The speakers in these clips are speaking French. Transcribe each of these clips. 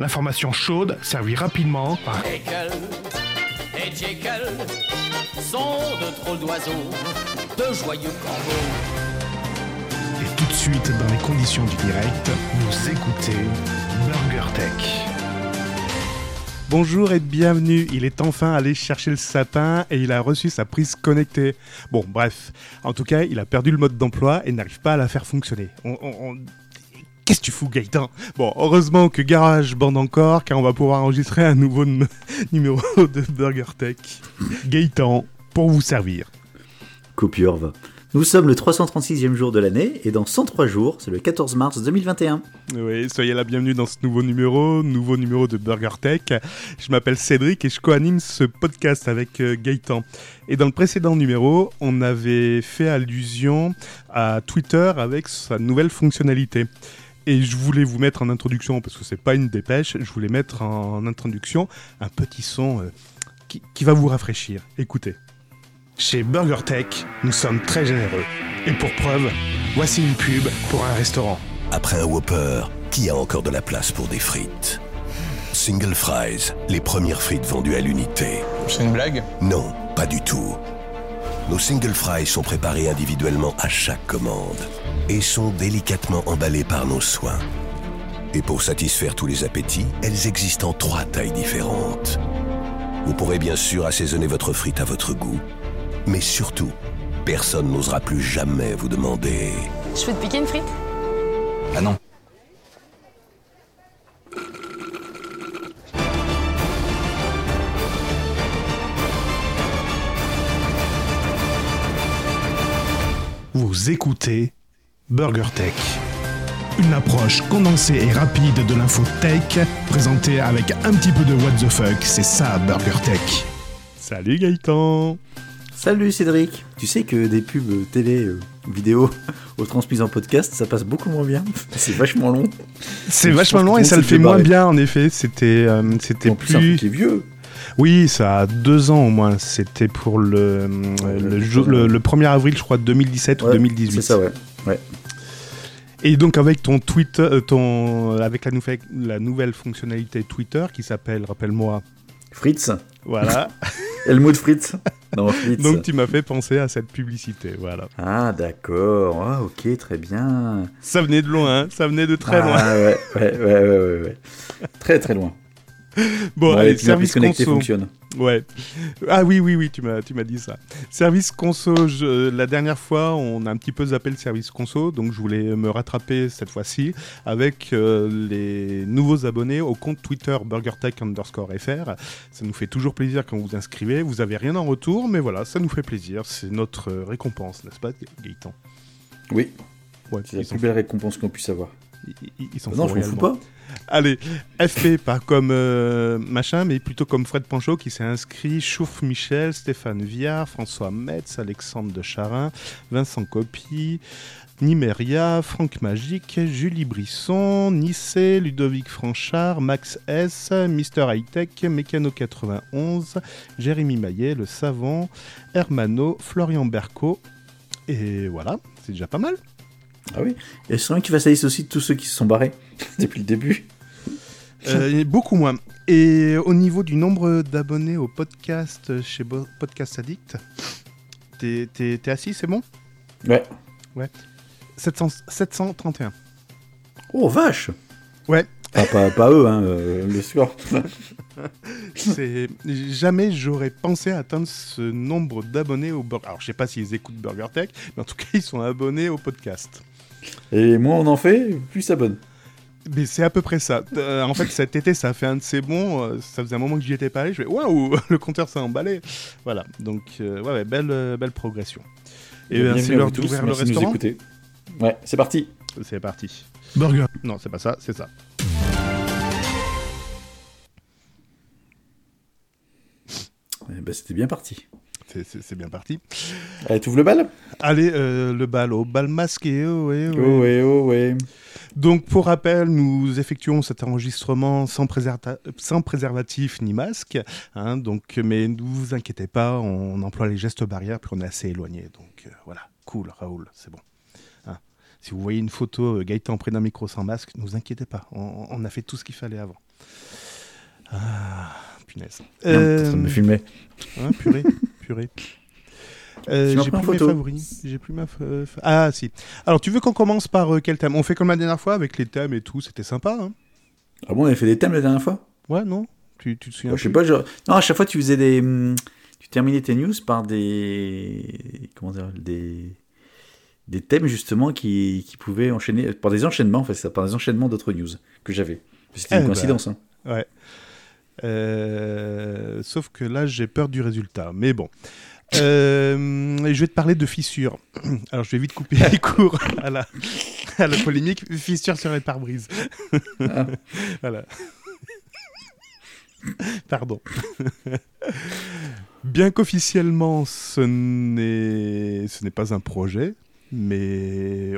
L'information chaude, servie rapidement par Jekyll et Jekyll sont de d'oiseaux, de joyeux corbeaux. Et tout de suite, dans les conditions du direct, vous écoutez Burger Tech. Bonjour et bienvenue. Il est enfin allé chercher le sapin et il a reçu sa prise connectée. Bon, bref. En tout cas, il a perdu le mode d'emploi et n'arrive pas à la faire fonctionner. On- on- on- Qu'est-ce que tu fous, Gaëtan? Bon, heureusement que Garage bande encore, car on va pouvoir enregistrer un nouveau num- numéro de Burger Tech. Gaëtan, pour vous servir. Copieur va. Nous sommes le 336e jour de l'année et dans 103 jours, c'est le 14 mars 2021. Oui, soyez la bienvenue dans ce nouveau numéro, nouveau numéro de Burger Tech. Je m'appelle Cédric et je co-anime ce podcast avec euh, Gaëtan. Et dans le précédent numéro, on avait fait allusion à Twitter avec sa nouvelle fonctionnalité. Et je voulais vous mettre en introduction, parce que c'est pas une dépêche, je voulais mettre en introduction un petit son euh, qui, qui va vous rafraîchir. Écoutez. Chez Burger Tech, nous sommes très généreux. Et pour preuve, voici une pub pour un restaurant. Après un Whopper, qui a encore de la place pour des frites? Single Fries, les premières frites vendues à l'unité. C'est une blague? Non, pas du tout. Nos Single Fries sont préparés individuellement à chaque commande et sont délicatement emballés par nos soins. Et pour satisfaire tous les appétits, elles existent en trois tailles différentes. Vous pourrez bien sûr assaisonner votre frite à votre goût, mais surtout, personne n'osera plus jamais vous demander Je peux te piquer une frite? Ah non. Vous écoutez Burger Tech. Une approche condensée et rapide de l'info tech, présentée avec un petit peu de what the fuck, c'est ça Burger Tech. Salut Gaëtan Salut Cédric Tu sais que des pubs télé, euh, vidéo, aux transmises en podcast, ça passe beaucoup moins bien. C'est vachement long. C'est vachement long et ça le fait moins barré. bien en effet. C'était euh, c'était plus, c'est un truc plus. qui est vieux. Oui, ça a deux ans au moins. C'était pour le, euh, le, le- jour- le, le 1er avril, je crois, 2017 ou Ouais, 2018. C'est ça, ouais. ouais. Et donc avec ton tweet, euh, ton, avec la nouvelle, la nouvelle fonctionnalité Twitter qui s'appelle, rappelle-moi, Fritz voilà. Helmut Fritz Non, Fritz. donc tu m'as fait penser à cette publicité, voilà. Ah, d'accord. Ah, ok, très bien. Ça venait de loin, hein, ça venait de très loin. Ah, ouais, ouais, ouais, ouais, ouais, ouais. Très, très loin. Bon, Ouais, allez, service connectée conso. fonctionne. Ouais. Ah oui, oui, oui, tu m'as, tu m'as dit ça. Service conso, je- la dernière fois, on a un petit peu zappé le service conso, donc je voulais me rattraper cette fois-ci avec euh, les nouveaux abonnés au compte Twitter BurgerTech underscore FR. Ça nous fait toujours plaisir quand vous vous inscrivez. Vous avez rien en retour, mais voilà, ça nous fait plaisir. C'est notre récompense, n'est-ce pas, Gaëtan? Oui, Ouais, c'est la plus belle récompense qu'on puisse avoir. Ils- s'en non, je m'en fous pas. Allez, FP, pas comme euh, machin, mais plutôt comme Fred Panchaud qui s'est inscrit, Chouf Michel, Stéphane Viard, François Metz, Alexandre de Charin, Vincent Copy, Nimeria, Franck Magique, Julie Brisson, Nissé, Ludovic Franchard, Max S, Mister Hightech, Mécano 91, Jérémy Maillet, Le Savant, Hermano, Florian Berco. Et voilà, c'est déjà pas mal. Ah oui. Et c'est vrai que tu fasses la liste aussi tous ceux qui se sont barrés depuis le début. Euh, beaucoup moins. Et au niveau du nombre d'abonnés au podcast chez Bo- Podcast Addict, t'es, assis, c'est bon? Ouais. 700 731. Oh, vache Ouais. Enfin, pas, pas eux, hein, euh, le score. Jamais j'aurais pensé atteindre ce nombre d'abonnés au Burger. Alors je sais pas s'ils écoutent Burger Tech, mais en tout cas ils sont abonnés au podcast. Et moins on en fait, plus ça bonne. Mais c'est à peu près ça. Euh, en fait cet été ça a fait un de ces bons. euh, ça faisait un moment que j'y étais pas allé. Je fais waouh, le compteur s'est emballé. Voilà. Donc euh, ouais, ouais, belle, belle progression. Et c'est l'heure d'ouvrir le merci de nous restaurant. écouter. Ouais, c'est parti. C'est parti. Burger. Non, c'est pas ça, c'est ça. Eh ben, C'était bien parti. C'est- bien parti. Allez, t'ouvres le bal Allez, euh, le bal au bal masqué. oh, ouais. Oh ouais, oh ouais. Donc, pour rappel, nous effectuons cet enregistrement sans, préservatif ni masque. hein, donc, mais ne vous inquiétez pas, on emploie les gestes barrières, puis on est assez éloigné. Donc, euh, voilà, cool, Raoul, c'est bon. Hein. Si vous voyez une photo euh, Gaëtan près d'un micro sans masque, ne vous inquiétez pas, on, on a fait tout ce qu'il fallait avant. Ah, punaise. Non, de me filmer. Hein, purée, purée. Euh, j'ai plus mes favoris. J'ai plus ma. fa- Ah si. Alors tu veux qu'on commence par euh, quel thème? On fait comme la dernière fois avec les thèmes et tout. C'était sympa. Hein Ah bon, on avait fait des thèmes la dernière fois? Ouais non. Tu, tu te souviens Bah, Je sais pas, genre... Non, à chaque fois, tu faisais des... hum, Tu terminais tes news par des... Comment dire Des... Des thèmes, justement, qui, qui pouvaient enchaîner... Par des enchaînements, en fait, ça, par des enchaînements d'autres news que j'avais. C'était une Eh ben. coïncidence, hein. Ouais. Euh, sauf que là, j'ai peur du résultat. Mais bon. Euh, je vais te parler de fissures. Alors, je vais vite couper les cours à la, à la polémique. Fissures sur les pare-brises. Ah. voilà. Pardon. Bien qu'officiellement, ce n'est ce n'est pas un projet, mais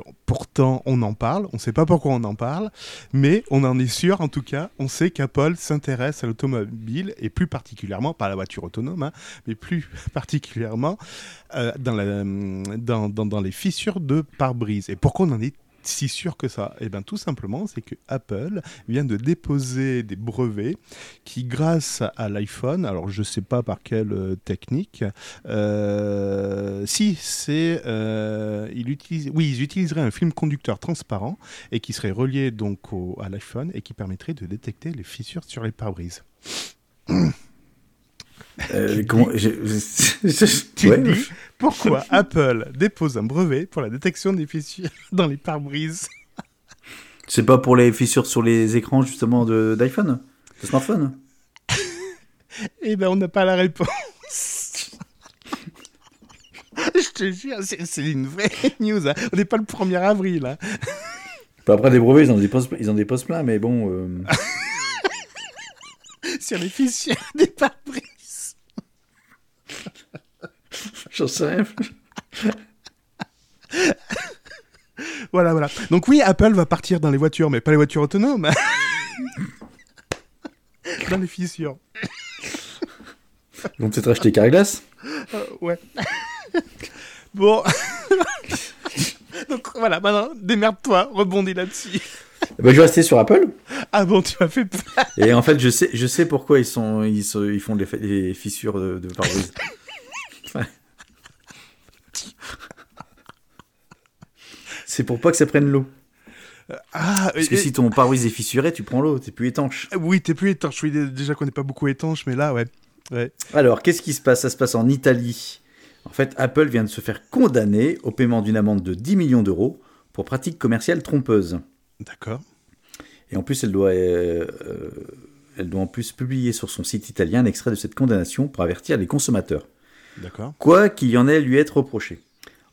on en parle. On ne sait pas pourquoi on en parle, mais on en est sûr en tout cas. On sait qu'Apple s'intéresse à l'automobile et plus particulièrement, pas à la voiture autonome, hein, mais plus particulièrement euh, dans, dans, dans les fissures de pare-brise. Et pourquoi on en est si sûr que ça Eh bien tout simplement, c'est que Apple vient de déposer des brevets qui, grâce à l'iPhone, alors je ne sais pas par quelle euh, technique, euh, si c'est, euh, oui, ils utiliseraient un film conducteur transparent et qui serait relié donc au- à l'iPhone et qui permettrait de détecter les fissures sur les pare-brises. Euh, comment... je- je- je- Tu ouais. dis pourquoi Apple dépose un brevet pour la détection des fissures dans les pare-brises C'est pas pour les fissures sur les écrans, justement, de- d'iPhone? De smartphone? Eh ben, on n'a pas la réponse. Je te jure, c'est c'est une vraie news. hein. On n'est pas le 1er avril. hein. Bah, Après, des brevets, ils en déposent, ils en déposent plein, mais bon... euh, Sur les fissures des pare-brises. J'en sais rien. Voilà, voilà. Donc oui, Apple va partir dans les voitures, mais pas les voitures autonomes. dans les fissures. Ils vont peut-être acheter Carglass Euh, ouais. bon. Donc voilà, maintenant, démerde-toi, rebondis là-dessus. bah, Je vais rester sur Apple. Ah bon, tu m'as fait peur. Et en fait, je sais, je sais pourquoi ils, sont, ils, sont- ils font des, fissures de, de pare-brise. Ouais. C'est pour pas que ça prenne l'eau. Ah, Parce que et- si ton pare-brise est fissuré, tu prends l'eau, t'es plus étanche. Oui, t'es plus étanche. Oui, dé- déjà qu'on n'est pas beaucoup étanche, mais là, ouais. Ouais. Alors, qu'est-ce qui se passe? Ça se passe en Italie. En fait, Apple vient de se faire condamner au paiement d'une amende de 10 millions d'euros pour pratique commerciale trompeuse. D'accord. Et en plus, elle doit, euh, euh, elle doit en plus publier sur son site italien un extrait de cette condamnation pour avertir les consommateurs. D'accord. Quoi qu'il y en ait lui être reproché.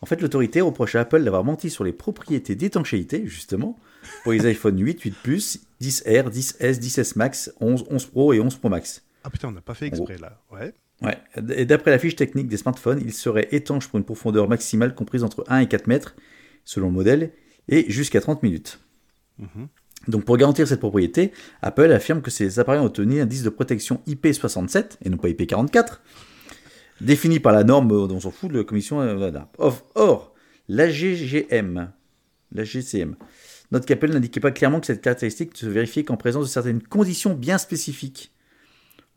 En fait, l'autorité reproche à Apple d'avoir menti sur les propriétés d'étanchéité, justement, pour les iPhone 8, 8 Plus, 10R, 10S, 10S Max, 11, 11 Pro et 11 Pro Max. Ah putain, on n'a pas fait exprès là. Ouais. Ouais. Et d'après la fiche technique des smartphones, ils seraient étanches pour une profondeur maximale comprise entre 1 et 4 mètres, selon le modèle, et jusqu'à 30 minutes. Mhm. Donc pour garantir cette propriété, Apple affirme que ces appareils ont obtenu un disque de protection IP67, et non pas IP44, défini par la norme, euh, dont on s'en fout, de la commission. euh. Or, or, l'AGGM, l'AGCM, note qu'Apple n'indiquait pas clairement que cette caractéristique ne se vérifiait qu'en présence de certaines conditions bien spécifiques.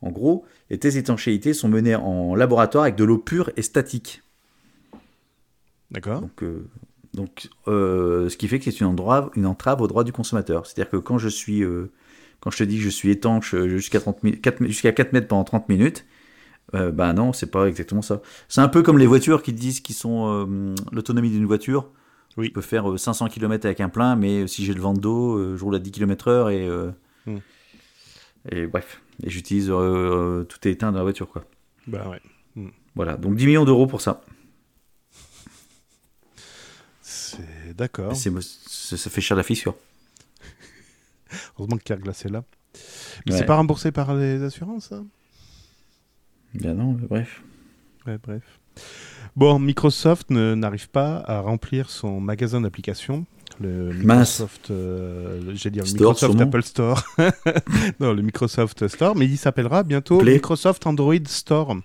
En gros, les tests d'étanchéité sont menés en laboratoire avec de l'eau pure et statique. D'accord. Donc, euh, donc euh, ce qui fait que c'est une, entrave- une entrave au droit du consommateur. C'est-à-dire que quand je suis, euh, quand je te dis que je suis étanche jusqu'à 30 mi- 4 jusqu'à 4 mètres pendant 30 minutes, euh, bah non, c'est pas exactement ça. C'est un peu comme les voitures qui disent qu'ils sont euh, l'autonomie d'une voiture. Oui. Je peux faire euh, 500 km avec un plein, mais si j'ai le vent de dos, euh, je roule à 10 km/h et, euh, Hmm. et bref, et j'utilise euh, tout est éteint dans la voiture quoi. Bah ouais. Voilà, donc 10 millions d'euros pour ça. C'est d'accord. C'est- Ça, fait cher la fissure. Heureusement que Carglass est là. Mais Ouais. c'est pas remboursé par les assurances, ça Bien non, mais bref. Ouais, bref. Bon, Microsoft n'arrive pas à remplir son magasin d'applications. Le. Microsoft, euh, j'allais dire Store, Microsoft sûrement. Apple Store. non, le Microsoft Store, mais il s'appellera bientôt Play. Microsoft Android Store.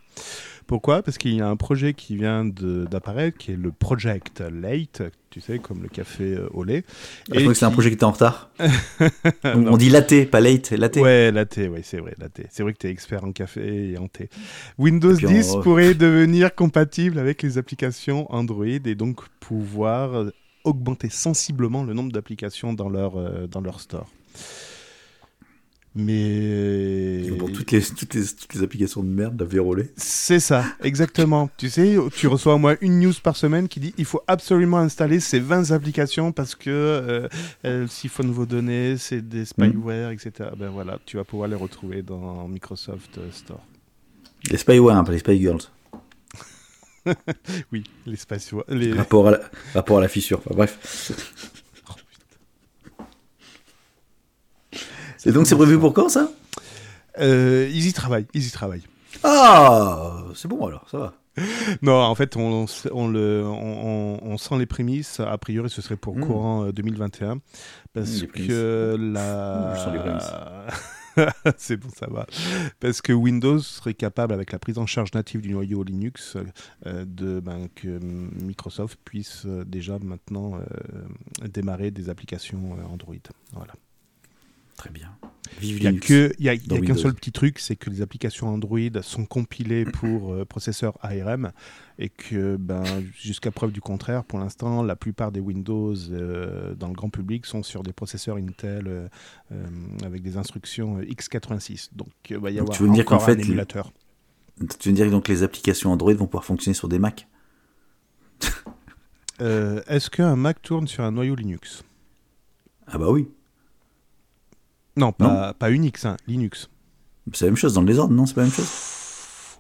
Pourquoi? Parce qu'il y a un projet qui vient d'apparaître, qui est le Project Late, tu sais, comme le café euh, au lait. Ah, je crois que c'est un projet qui était en retard. on, on dit latte, pas late, latte. Ouais, la thé, ouais, c'est vrai, la thé. C'est vrai que tu es expert en café et en thé. Windows Et puis en- 10 pourrait devenir compatible avec les applications Android et donc pouvoir euh, augmenter sensiblement le nombre d'applications dans leur, euh, dans leur store. Mais. Pour toutes les, toutes, les, toutes les applications de merde, la vérolée. C'est ça, exactement. tu sais, tu reçois au moins une news par semaine qui dit il faut absolument installer ces 20 applications parce que euh, elles siphonnent vos données, c'est des spyware, etc. Ben voilà, tu vas pouvoir les retrouver dans Microsoft euh, Store. Les spyware, pas les spy girls. Oui, les spyware. Les... Rapport à la, rapport à la fissure. Enfin, bref. Et donc c'est prévu pour quand ça? Euh, ils y travaillent, ils y travaillent. Ah, c'est bon alors, ça va. Non, en fait, on, on, le, on, on sent les prémices. A priori, ce serait pour Mm. courant euh, 2021. Parce Mm, les prémices. que la. je sens les C'est bon, ça va. Parce que Windows serait capable, avec la prise en charge native du noyau Linux, euh, de, ben, que Microsoft puisse euh, déjà maintenant euh, démarrer des applications euh, Android. Voilà. Très bien. Vive Il n'y a qu'un seul petit truc, c'est que les applications Android sont compilées pour euh, processeur ARM et que ben, jusqu'à preuve du contraire, pour l'instant, la plupart des Windows euh, dans le grand public sont sur des processeurs Intel euh, euh, avec des instructions euh, x86. Donc il va y avoir tu veux me dire qu'en encore un fait, émulateur. Tu veux dire donc que les applications Android vont pouvoir fonctionner sur des Mac? Est-ce qu'un Mac tourne sur un noyau Linux? Ah bah oui. Non, pas, pas Unix, hein, Linux. C'est la même chose dans le désordre, non C'est pas la même chose?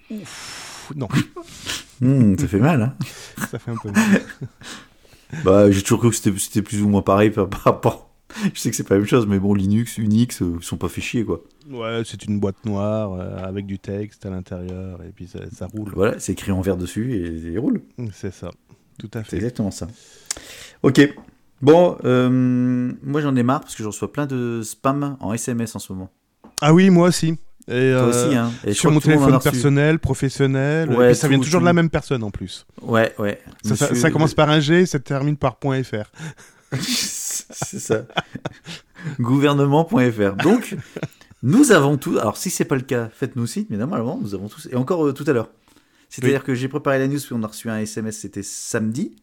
Pff, Non, Hmm, Ça fait mal, hein ça fait un peu mal. Bah, j'ai toujours cru que c'était plus ou moins pareil par rapport. Je sais que c'est pas la même chose, mais bon, Linux, Unix, euh, ils sont pas fait chier, quoi. Ouais, c'est une boîte noire euh, avec du texte à l'intérieur et puis ça, ça roule. Voilà, c'est écrit en vert dessus et il roule. C'est ça, tout à C'est fait. exactement ça. Ok. Bon, euh, moi j'en ai marre parce que je reçois plein de spam en SMS en ce moment. Ah oui, moi aussi. Et, Toi euh, aussi, hein. Et sur mon tout téléphone personnel, professionnel, Ouais, et puis ça vient tout, toujours tout. de la même personne en plus. Ouais, ouais. Ça, ça- Monsieur- ça commence par un G, ça termine par .fr. c'est ça. Gouvernement.fr. Donc, nous avons tous. Alors, si c'est pas le cas, faites-nous signe, mais normalement, nous avons tous. Et encore euh, tout à l'heure. C'est-à-dire que j'ai préparé la news, puis on a reçu un SMS, c'était samedi,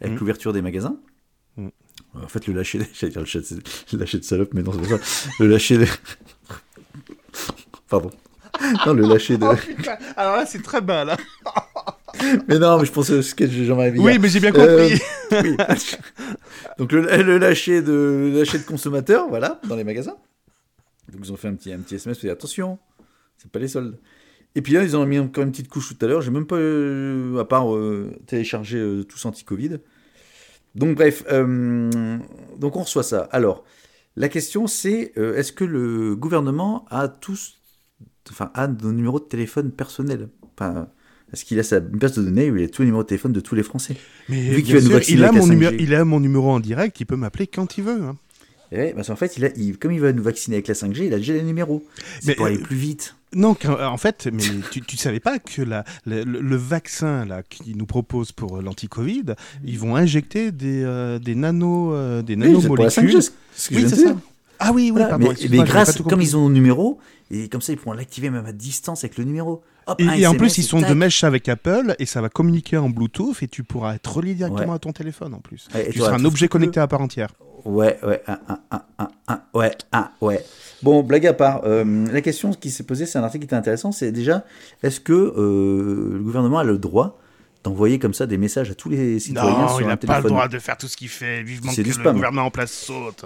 avec Mhm. l'ouverture des magasins. Mhm. En fait, le lâcher, j'allais dire le lâcher de- le lâcher de salope, mais non, c'est pas ça. Le lâcher de. Pardon. Non, le lâcher de. Alors là, c'est très bas, là. Mais non, mais je pensais au sketch de Jean-Marie Bigard. Oui, mais j'ai bien Euh, compris. oui. Donc le, le lâcher de le lâcher de consommateurs, voilà, dans les magasins. Donc ils ont fait un petit un petit SMS dire attention, c'est pas les soldes. Et puis là ils ont mis encore une petite couche tout à l'heure. J'ai même pas euh, à part euh, télécharger euh, tous anti-Covid. Donc bref, euh, donc on reçoit ça. Alors la question c'est euh, est-ce que le gouvernement a tous, enfin a nos numéros de téléphone personnels? Enfin, est-ce qu'il a sa base de données où il a tous les numéros de téléphone de tous les Français? Mais Vu bien sûr, il, a mon numéro, 5G. il a mon numéro en direct, il peut m'appeler quand il veut. hein. Et ouais, parce qu'en fait, il a, il- comme il va nous vacciner avec la 5G, il a déjà les numéros. C'est pour aller euh, plus vite. Non, qu'en- en fait, mais tu, tu savais pas que la, le, vaccin là qu'ils nous proposent pour euh, l'anti-Covid, ils vont injecter des, euh, des nano, euh, des Oui, c'est pour la 5G, nanomolécules. c'est ce que Oui, c'est ça. Ah oui, oui, Voilà, pardon. mais, grâce, tout comme ils ont le numéro, et comme ça, ils pourront l'activer même à distance avec le numéro. Hop, Et, en plus, ils sont tac. de mèche avec Apple et ça va communiquer en Bluetooth et tu pourras être relié directement Ouais. à ton téléphone en plus. Et tu seras un objet que connecté à part entière. Ouais, ouais, un, un, un, un, ouais, un, ouais. Bon, blague à part, euh, la question qui s'est posée, c'est un article qui était intéressant, c'est déjà, est-ce que euh, le gouvernement a le droit d'envoyer comme ça des messages à tous les citoyens sur un téléphone de faire tout ce qu'il fait. Vivement C'est du spam. en place saute.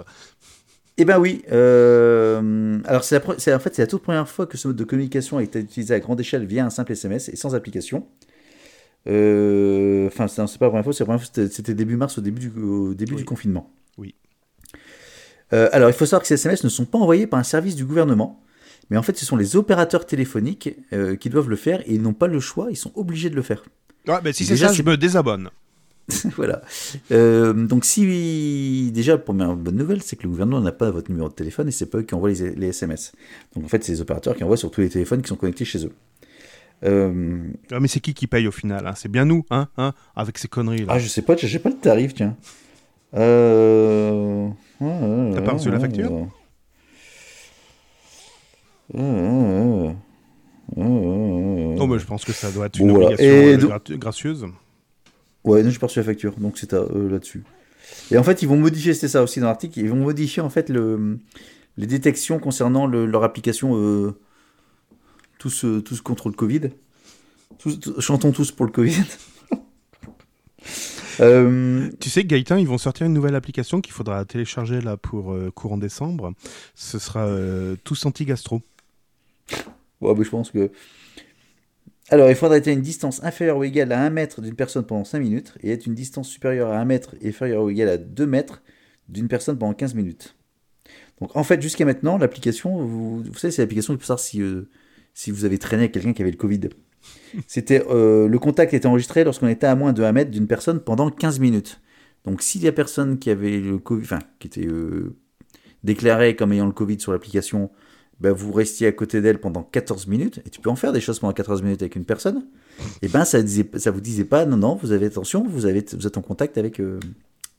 Eh ben oui. euh, alors c'est en fait c'est la toute première fois que ce mode de communication a été utilisé à grande échelle via un simple SMS et sans application. Euh, Enfin c'est c'est pas la première fois, c'est la première fois, c'était- début mars au début du, au début Oui. du confinement. Oui. Euh, alors il faut savoir que ces SMS ne sont pas envoyés par un service du gouvernement, mais en fait ce sont les opérateurs téléphoniques qui doivent le faire et ils n'ont pas le choix, ils sont obligés de le faire. Ouais, ben, si c'est Déjà, ça, je me désabonne. voilà. Euh, donc si déjà première bonne nouvelle, c'est que le gouvernement n'a pas votre numéro de téléphone et c'est pas eux qui envoient les, les SMS. Donc en fait, c'est les opérateurs qui envoient sur tous les téléphones qui sont connectés chez eux. Euh, Ah, mais c'est qui qui paye au final hein? C'est bien nous, hein, hein Avec ces conneries là. Ah, je sais pas, j'ai pas le tarif, tiens. Euh... T'as pas reçu la facture? Non, mais je pense que ça doit être Bon, une voilà. obligation Et euh, gracieuse. Ouais, non, j'ai pas reçu la facture, donc c'est à eux là-dessus. Et en fait, ils vont modifier, c'était ça aussi dans l'article, ils vont modifier en fait le, les détections concernant le- leur application euh, tous, euh, tous contre le Covid. Tous- chantons tous pour le Covid. Euh, Tu sais, Gaëtan, ils vont sortir une nouvelle application qu'il faudra télécharger là pour euh, courant décembre. Ce sera euh, tous anti-gastro. ouais, mais je pense que. Alors, il faudra être à une distance inférieure ou égale à 1 mètre d'une personne pendant 5 minutes et être une distance supérieure à 1 mètre et inférieure ou égale à 2 mètres d'une personne pendant 15 minutes. Donc, en fait, jusqu'à maintenant, l'application, vous, vous savez, c'est l'application pour savoir si, euh, si vous avez traîné avec quelqu'un qui avait le Covid. C'était euh, le contact était enregistré lorsqu'on était à moins de 1 mètre d'une personne pendant 15 minutes. Donc, si la personne qui avait le Covid, enfin, qui était euh, déclarée comme ayant le Covid sur l'application, ben, vous restiez à côté d'elle pendant 14 minutes, et tu peux en faire des choses pendant 14 minutes avec une personne, et ben ça, disait, ça vous disait pas, non, non, vous avez attention, vous, avez, vous êtes en contact avec euh,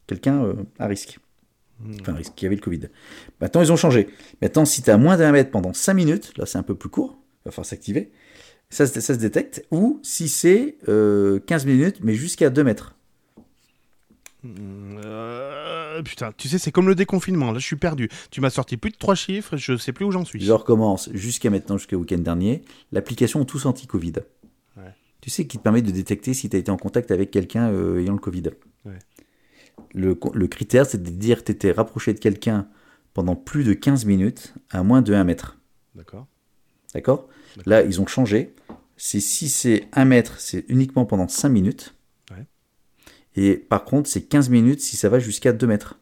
quelqu'un euh, à risque. Enfin, à risque, qui avait le Covid. Maintenant, ils ont changé. Maintenant, si tu as moins d'un mètre pendant 5 minutes, là c'est un peu plus court, il va falloir s'activer, ça, se- ça se détecte, ou si c'est euh, 15 minutes, mais jusqu'à 2 mètres. Euh, putain, tu sais, c'est comme le déconfinement. Là, je suis perdu. Tu m'as sorti plus de trois chiffres, je sais plus où j'en suis. Je recommence jusqu'à maintenant, jusqu'au week-end dernier, l'application Tous Anti-Covid. Ouais. Tu sais, qui te permet de détecter si tu as été en contact avec quelqu'un euh, ayant le Covid. Ouais. Le, le critère, c'est de dire que tu étais rapproché de quelqu'un pendant plus de 15 minutes à moins de 1 mètre. D'accord. D'accord? Là, ils ont changé. Si c'est 1 mètre, c'est uniquement pendant 5 minutes. Et par contre, c'est 15 minutes si ça va jusqu'à 2 mètres.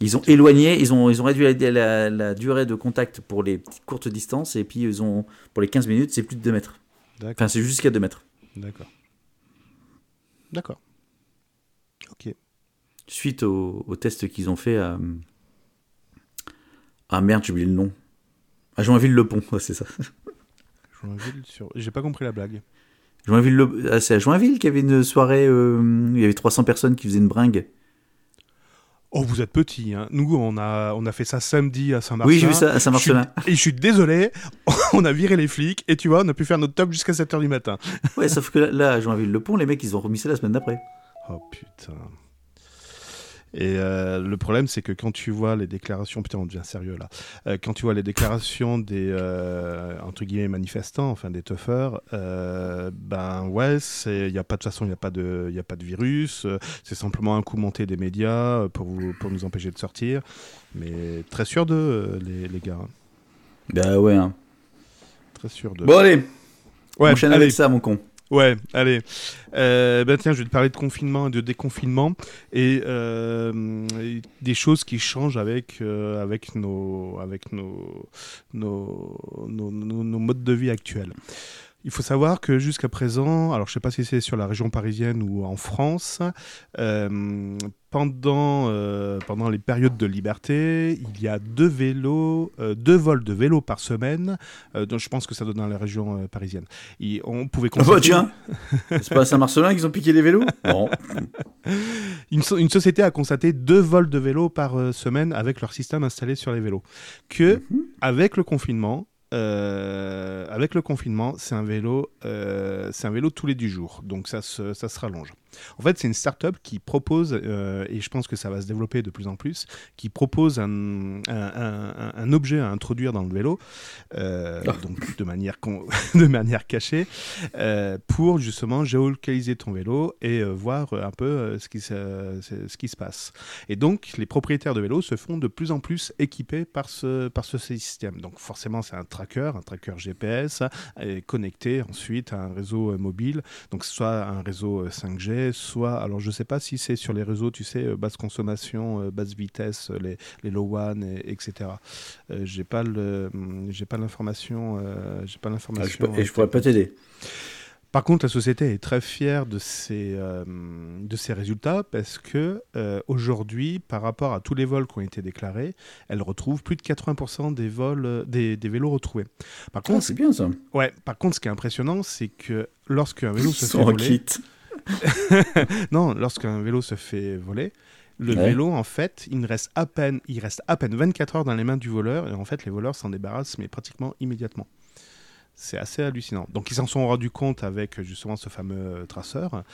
Ils ont éloigné, ils ont, ils ont réduit la, la- la durée de contact pour les petites courtes distances, et puis ils ont, pour les 15 minutes, c'est plus de 2 mètres. Enfin, c'est jusqu'à 2 mètres. D'accord. D'accord. Ok. Suite au, au test qu'ils ont fait à. Ah merde, j'ai oublié le nom. À Joinville-le-Pont, ouais, c'est ça. Joinville sur. J'ai pas compris la blague. Joinville le... ah, c'est à Joinville qu'il y avait une soirée, euh, il y avait 300 personnes qui faisaient une bringue. Oh, vous êtes petit, hein. Nous, on a, on a fait ça samedi à Saint-Martin. Oui, j'ai vu ça à suis- Et je suis désolé, on a viré les flics et tu vois, on a pu faire notre top jusqu'à 7h du matin. Ouais, sauf que là, là, à Joinville-le-Pont, les mecs, ils ont remis ça la semaine d'après. Oh putain. Et euh, le problème, c'est que quand tu vois les déclarations, putain, on devient sérieux là. Euh, quand tu vois les déclarations des euh, entre guillemets manifestants, enfin des toughers, ben ouais, il y a pas de façon, il y a pas de, y a pas de virus. c'est simplement un coup monté des médias pour vous, pour nous empêcher de sortir. Mais très sûr d'eux, les, les gars, hein. Bah ouais. Hein. très sûr d'eux. Bon, allez, ouais, enchaîne allez. avec ça, mon con. Ouais, allez. Euh, ben tiens, je vais te parler de confinement et de déconfinement et, euh, des choses qui changent avec euh, avec nos avec nos, nos, nos- nos modes de vie actuels. Il faut savoir que jusqu'à présent, alors je sais pas si c'est sur la région parisienne ou en France, euh, pendant euh, pendant les périodes de liberté, il y a deux vélos, euh, deux vols de vélos par semaine. donc je pense que ça doit dans la région parisienne. Et on pouvait Ah bah constater- tiens C'est pas à Saint-Marcelin qu'ils ont piqué les vélos? Bon. Une, so- une société a constaté deux vols de vélos par semaine avec leur système installé sur les vélos. Que avec le confinement, avec le confinement, c'est un vélo, euh, tous les 10 jours. Donc ça ça se rallonge. En fait, c'est une startup qui propose, euh, et je pense que ça va se développer de plus en plus, qui propose un, objet à introduire dans le vélo, euh, ah. donc de manière, cachée, euh, pour justement géolocaliser ton vélo et voir un peu ce qui, se, passe. Et donc, les propriétaires de vélos se font de plus en plus équipés par ce, par système. Donc, forcément, c'est un tracker, un tracker GPS, hein, connecté ensuite à un réseau mobile, donc soit un réseau 5G, soit, alors je ne sais pas si c'est sur les réseaux, tu sais, euh, basse consommation, euh, basse vitesse, euh, les, les low one, etc. Euh, j'ai pas hum, pas l'information, pas ah, l'information. Et je pourrais pas t'aider. Par contre, la société est très fière de ses, de ses résultats parce que aujourd'hui, par rapport à tous les vols qui ont été déclarés, elle retrouve plus de 80% des vols des, vélos retrouvés. Par ah, contre, c'est bien ça. Ouais. Par contre, ce qui est impressionnant, c'est que lorsque un vélo se fait voler. non, lorsqu'un vélo se fait voler, le Ouais. vélo, en fait, il reste à peine, il reste à peine 24 heures dans les mains du voleur, et en fait, les voleurs s'en débarrassent, mais pratiquement immédiatement. C'est assez hallucinant. Donc, ils s'en sont rendus compte avec justement ce fameux traceur.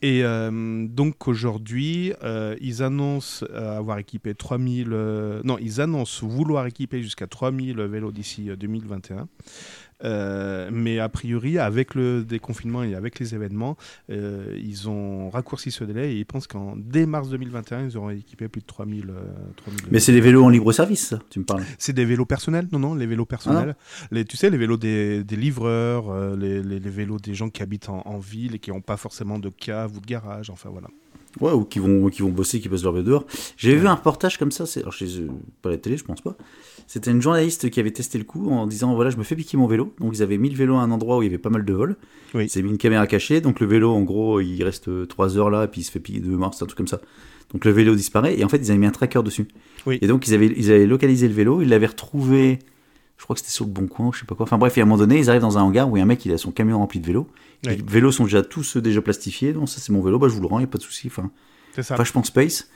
Et euh, donc, aujourd'hui, euh, ils annoncent euh, avoir équipé 3000. euh, non, ils annoncent vouloir équiper jusqu'à 3000 vélos d'ici euh, 2021. Euh, mais a priori, avec le déconfinement et avec les événements, euh, ils ont raccourci ce délai et ils pensent qu'en dès mars 2021, ils auront équipé plus de 3000. euh, 3000 Mais c'est les vélos en libre service, ça, tu me parles. c'est des vélos personnels, non, non, les vélos personnels. les, tu sais, les vélos des, des livreurs, euh, les, les- les vélos des gens qui habitent en, en ville et qui n'ont pas forcément de cave ou de garage, enfin voilà. Ouais, ou qui vont, qui vont bosser, qui posent leur vélo dehors. J'ai vu un reportage comme ça, c'est, alors chez eux, pas la télé, je pense pas. C'était une journaliste qui avait testé le coup en disant voilà, je me fais piquer mon vélo. Donc ils avaient mis le vélo à un endroit où il y avait pas mal de vols. Oui. Ils avaient mis une caméra cachée, donc le vélo, en gros, il reste 3 heures là, et puis il se fait piquer de mars, un truc comme ça. Donc le vélo disparaît, et en fait, ils avaient mis un tracker dessus. Oui. Et donc ils avaient, ils avaient localisé le vélo, ils l'avaient retrouvé, je crois que c'était sur le bon coin, je sais pas quoi. Enfin bref, et à un moment donné, ils arrivent dans un hangar où il y a un mec, il a son camion rempli de vélos. Oui. Les vélos sont déjà tous euh, déjà plastifiés, donc ça c'est mon vélo, bah je vous le rends, il n'y a pas de souci. Enfin, ça. vachement space.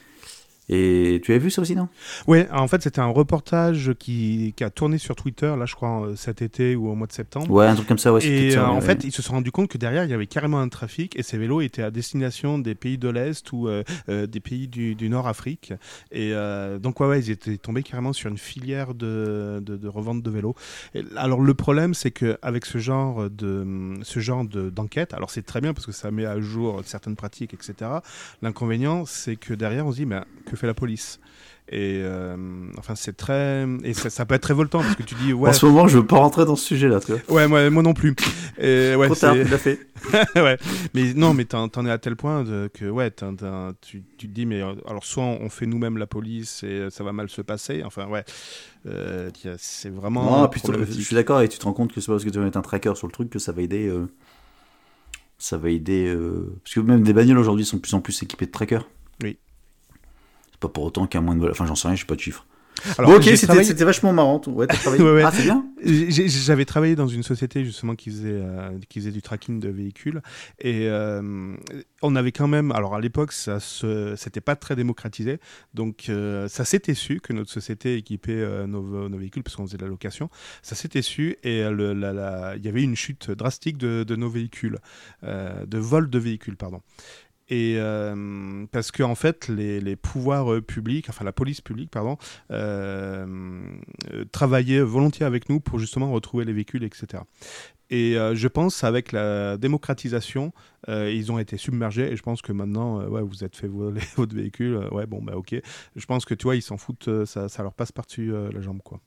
Et tu as vu ça aussi, non? Ouais, en fait, c'était un reportage qui, qui a tourné sur Twitter, là, je crois, euh, cet été ou au mois de septembre. Ouais, un truc comme ça, ouais. Et ça, euh, en ouais. fait, ils se sont rendus compte que derrière, il y avait carrément un trafic et ces vélos étaient à destination des pays de l'Est ou euh, euh, des pays du, du Nord-Afrique. Et donc, ouais, ouais, ils étaient tombés carrément sur une filière de, de, de revente de vélos. Et, alors, le problème, c'est qu'avec ce genre de ce genre de- d'enquête, alors c'est très bien parce que ça met à jour certaines pratiques, etc. L'inconvénient, c'est que derrière, on se dit, mais que fait la police et euh, enfin, c'est très. Et ça, ça peut être révoltant parce que tu dis, ouais, En ce moment, je veux pas rentrer dans ce sujet-là, tu vois. ouais moi, moi non plus. Et, ouais, Trop tard, l'as fait. ouais. Mais non, mais t'en, es à tel point de, que ouais, t'en- t'en- tu, tu te dis, mais alors soit on fait nous-mêmes la police et euh, ça va mal se passer. Enfin, ouais, Euh, c'est vraiment. Non, puis je suis d'accord et tu te rends compte que c'est pas parce que tu vas mettre un tracker sur le truc que ça va aider. euh, Ça va aider. Parce que même des bagnoles aujourd'hui sont de plus en plus équipées de trackers. Oui. C'est pas pour autant qu'il y a moins de vol. Enfin, j'en sais rien, j'ai pas de chiffres. Alors, bon, ok, c'était travaillé- vachement marrant. Ouais, t'as travaillé. Ouais, ouais. Ah, c'est bien J'avais travaillé dans une société justement qui faisait, euh, qui faisait du tracking de véhicules et euh, on avait quand même, alors à l'époque ça c'était pas très démocratisé, donc euh, ça s'était su que notre société équipait nos, nos véhicules parce qu'on faisait de la location, ça s'était su et il y avait une chute drastique de, de nos véhicules, de vol de véhicules pardon. Et euh, parce que en fait, les, pouvoirs euh, publics, enfin la police publique, pardon, euh, travaillaient volontiers avec nous pour justement retrouver les véhicules, etc. Et je pense avec la démocratisation, ils ont été submergés. Et je pense que maintenant, ouais, vous êtes fait voler votre véhicule. ouais, bon, bah ok. Je pense que tu vois, ils s'en foutent. ça, leur passe par-dessus la jambe, quoi.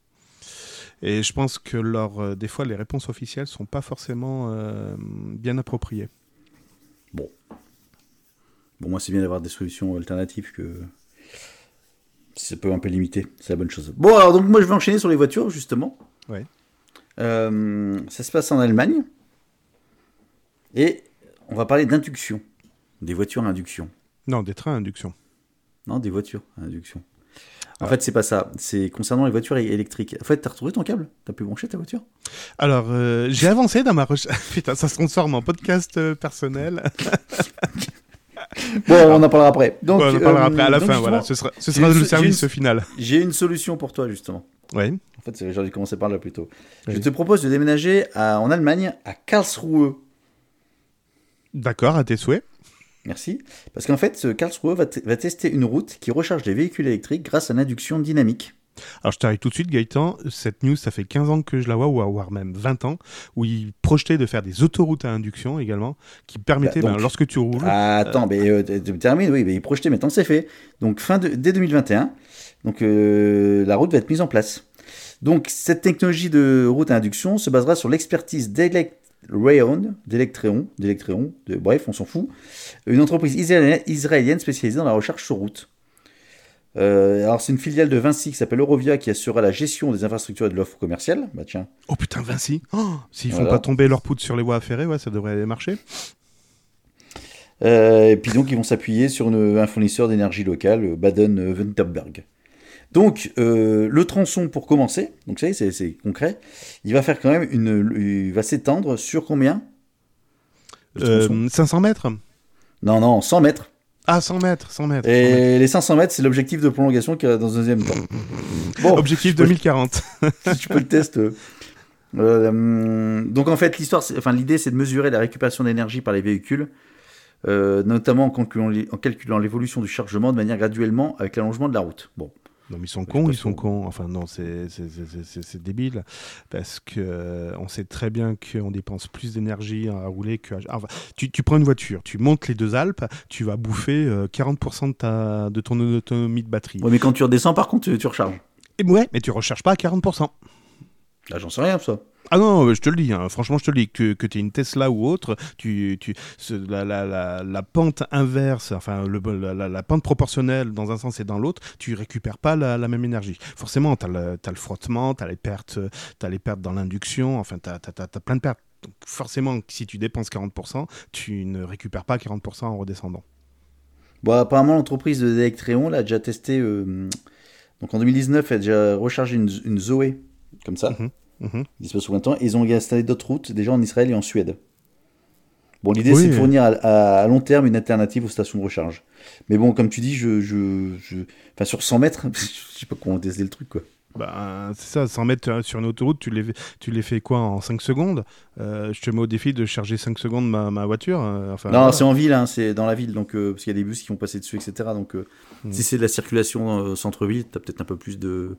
Et je pense que leur, des fois, les réponses officielles sont pas forcément bien appropriées. Bon, moi, c'est bien d'avoir des solutions alternatives que. Ça peut un peu limiter, c'est la bonne chose. Bon, alors, donc, moi, je vais enchaîner sur les voitures, justement. Ouais. Euh, ça se passe en Allemagne. Et on va parler d'induction. Des voitures à induction. Non, des trains à induction. Non, des voitures à induction. En Ah. fait, c'est pas ça. C'est concernant les voitures électriques. En fait, t'as retrouvé ton câble? T'as pu brancher ta voiture? Alors, euh, j'ai avancé dans ma recherche. Putain, ça se transforme en podcast euh, personnel. Bon, on en parlera après. Donc, on en parlera euh, après, à la fin, voilà. Ce sera, ce j'ai sera une- le service une- final. J'ai une solution pour toi, justement. Ouais. En fait, j'aurais dû commencer par là plutôt. Je Oui. te propose de déménager à- en Allemagne, à Karlsruhe. D'accord, à tes souhaits. Merci. Parce qu'en fait, Karlsruhe va, va tester une route qui recharge les véhicules électriques grâce à l'induction dynamique. Alors, je t'arrive tout de suite, Gaëtan. Cette news, ça fait 15 ans que je la vois, ou voire même 20 ans, où ils projetaient de faire des autoroutes à induction également, qui permettaient, Bah, donc- ben, lorsque tu roules. Ah, attends, mais euh, tu- tu termines, oui, mais il projetait, maintenant c'est fait. Donc, fin de, dès 2021, donc, euh, la route va être mise en place. Donc, cette technologie de route à induction se basera sur l'expertise d'Electreon, d'Electreon, d'Electreon, de, bref, on s'en fout, une entreprise israélienne spécialisée dans la recherche sur route. Euh, alors, c'est une filiale de Vinci qui s'appelle Eurovia qui assurera la gestion des infrastructures et de l'offre commerciale. Bah tiens. Oh putain, Vinci oh, S'ils font Voilà. pas tomber leur poudre sur les voies ferrées, ouais, ça devrait marcher. Euh, et puis donc, ils vont s'appuyer sur une- un fournisseur d'énergie locale, Baden-Württemberg. Donc, euh, le tronçon, pour commencer, donc ça y est, c'est c'est concret, il va faire quand même une. Il va s'étendre sur combien? Le tronçon? Euh, 500 mètres? Non, non, 100 mètres. Ah, 100 mètres, 100 mètres. 100 mètres. Et les 500 mètres, c'est l'objectif de prolongation qu'il y a dans un deuxième temps. Bon, Objectif je peux- 2040. si tu peux le tester. Euh, donc en fait, l'histoire, enfin l'idée, c'est de mesurer la récupération d'énergie par les véhicules, euh, notamment en calculant, en calculant l'évolution du chargement de manière graduellement avec l'allongement de la route. Bon, Non, mais ils sont cons, ils sont cons. Enfin, non, c'est débile. Parce que euh, on sait très bien qu'on dépense plus d'énergie à rouler que. Enfin, tu, tu prends une voiture, tu montes les deux Alpes, tu vas bouffer euh, 40% de, ta, de ton autonomie de batterie. Ouais, mais quand tu redescends, par contre, tu, tu recharges. Et ouais, mais tu recherches pas à 40%. Là, j'en sais rien, ça. Ah non, je te le dis, hein, franchement, je te le dis, que, que tu es une Tesla ou autre, tu, tu, ce- la, la, la, la pente inverse, enfin, le, la, la- la pente proportionnelle dans un sens et dans l'autre, tu récupères pas la, la même énergie. Forcément, tu as, le t'as le frottement, tu as les pertes, t'as les pertes dans l'induction, enfin, tu as, plein de pertes. Donc, forcément, si tu dépenses 40%, tu ne récupères pas 40% en redescendant. Bon, apparemment, l'entreprise d'Electréon l'a déjà testé. euh, donc en 2019, elle a déjà rechargé une, une Zoé, comme ça, Mhm, dispose sous 20 ans, et ils ont installé d'autres routes, déjà en Israël et en Suède. Bon, l'idée, Oui. c'est de fournir à, à- à long terme une alternative aux stations de recharge. Mais bon, comme tu dis, je, je, je- enfin, sur 100 mètres, je sais pas comment tester le truc, quoi. Bah, c'est ça, 100 mètres euh, sur une autoroute, tu les, tu les fais quoi en 5 secondes? Euh, Je te mets au défi de charger 5 secondes ma, ma voiture. euh, enfin, non, voilà. c'est en ville, hein, c'est dans la ville, donc euh, parce qu'il y a des bus qui vont passer dessus, etc. Donc, euh, Mm. si c'est de la circulation euh, centre-ville, t'as peut-être un peu plus de,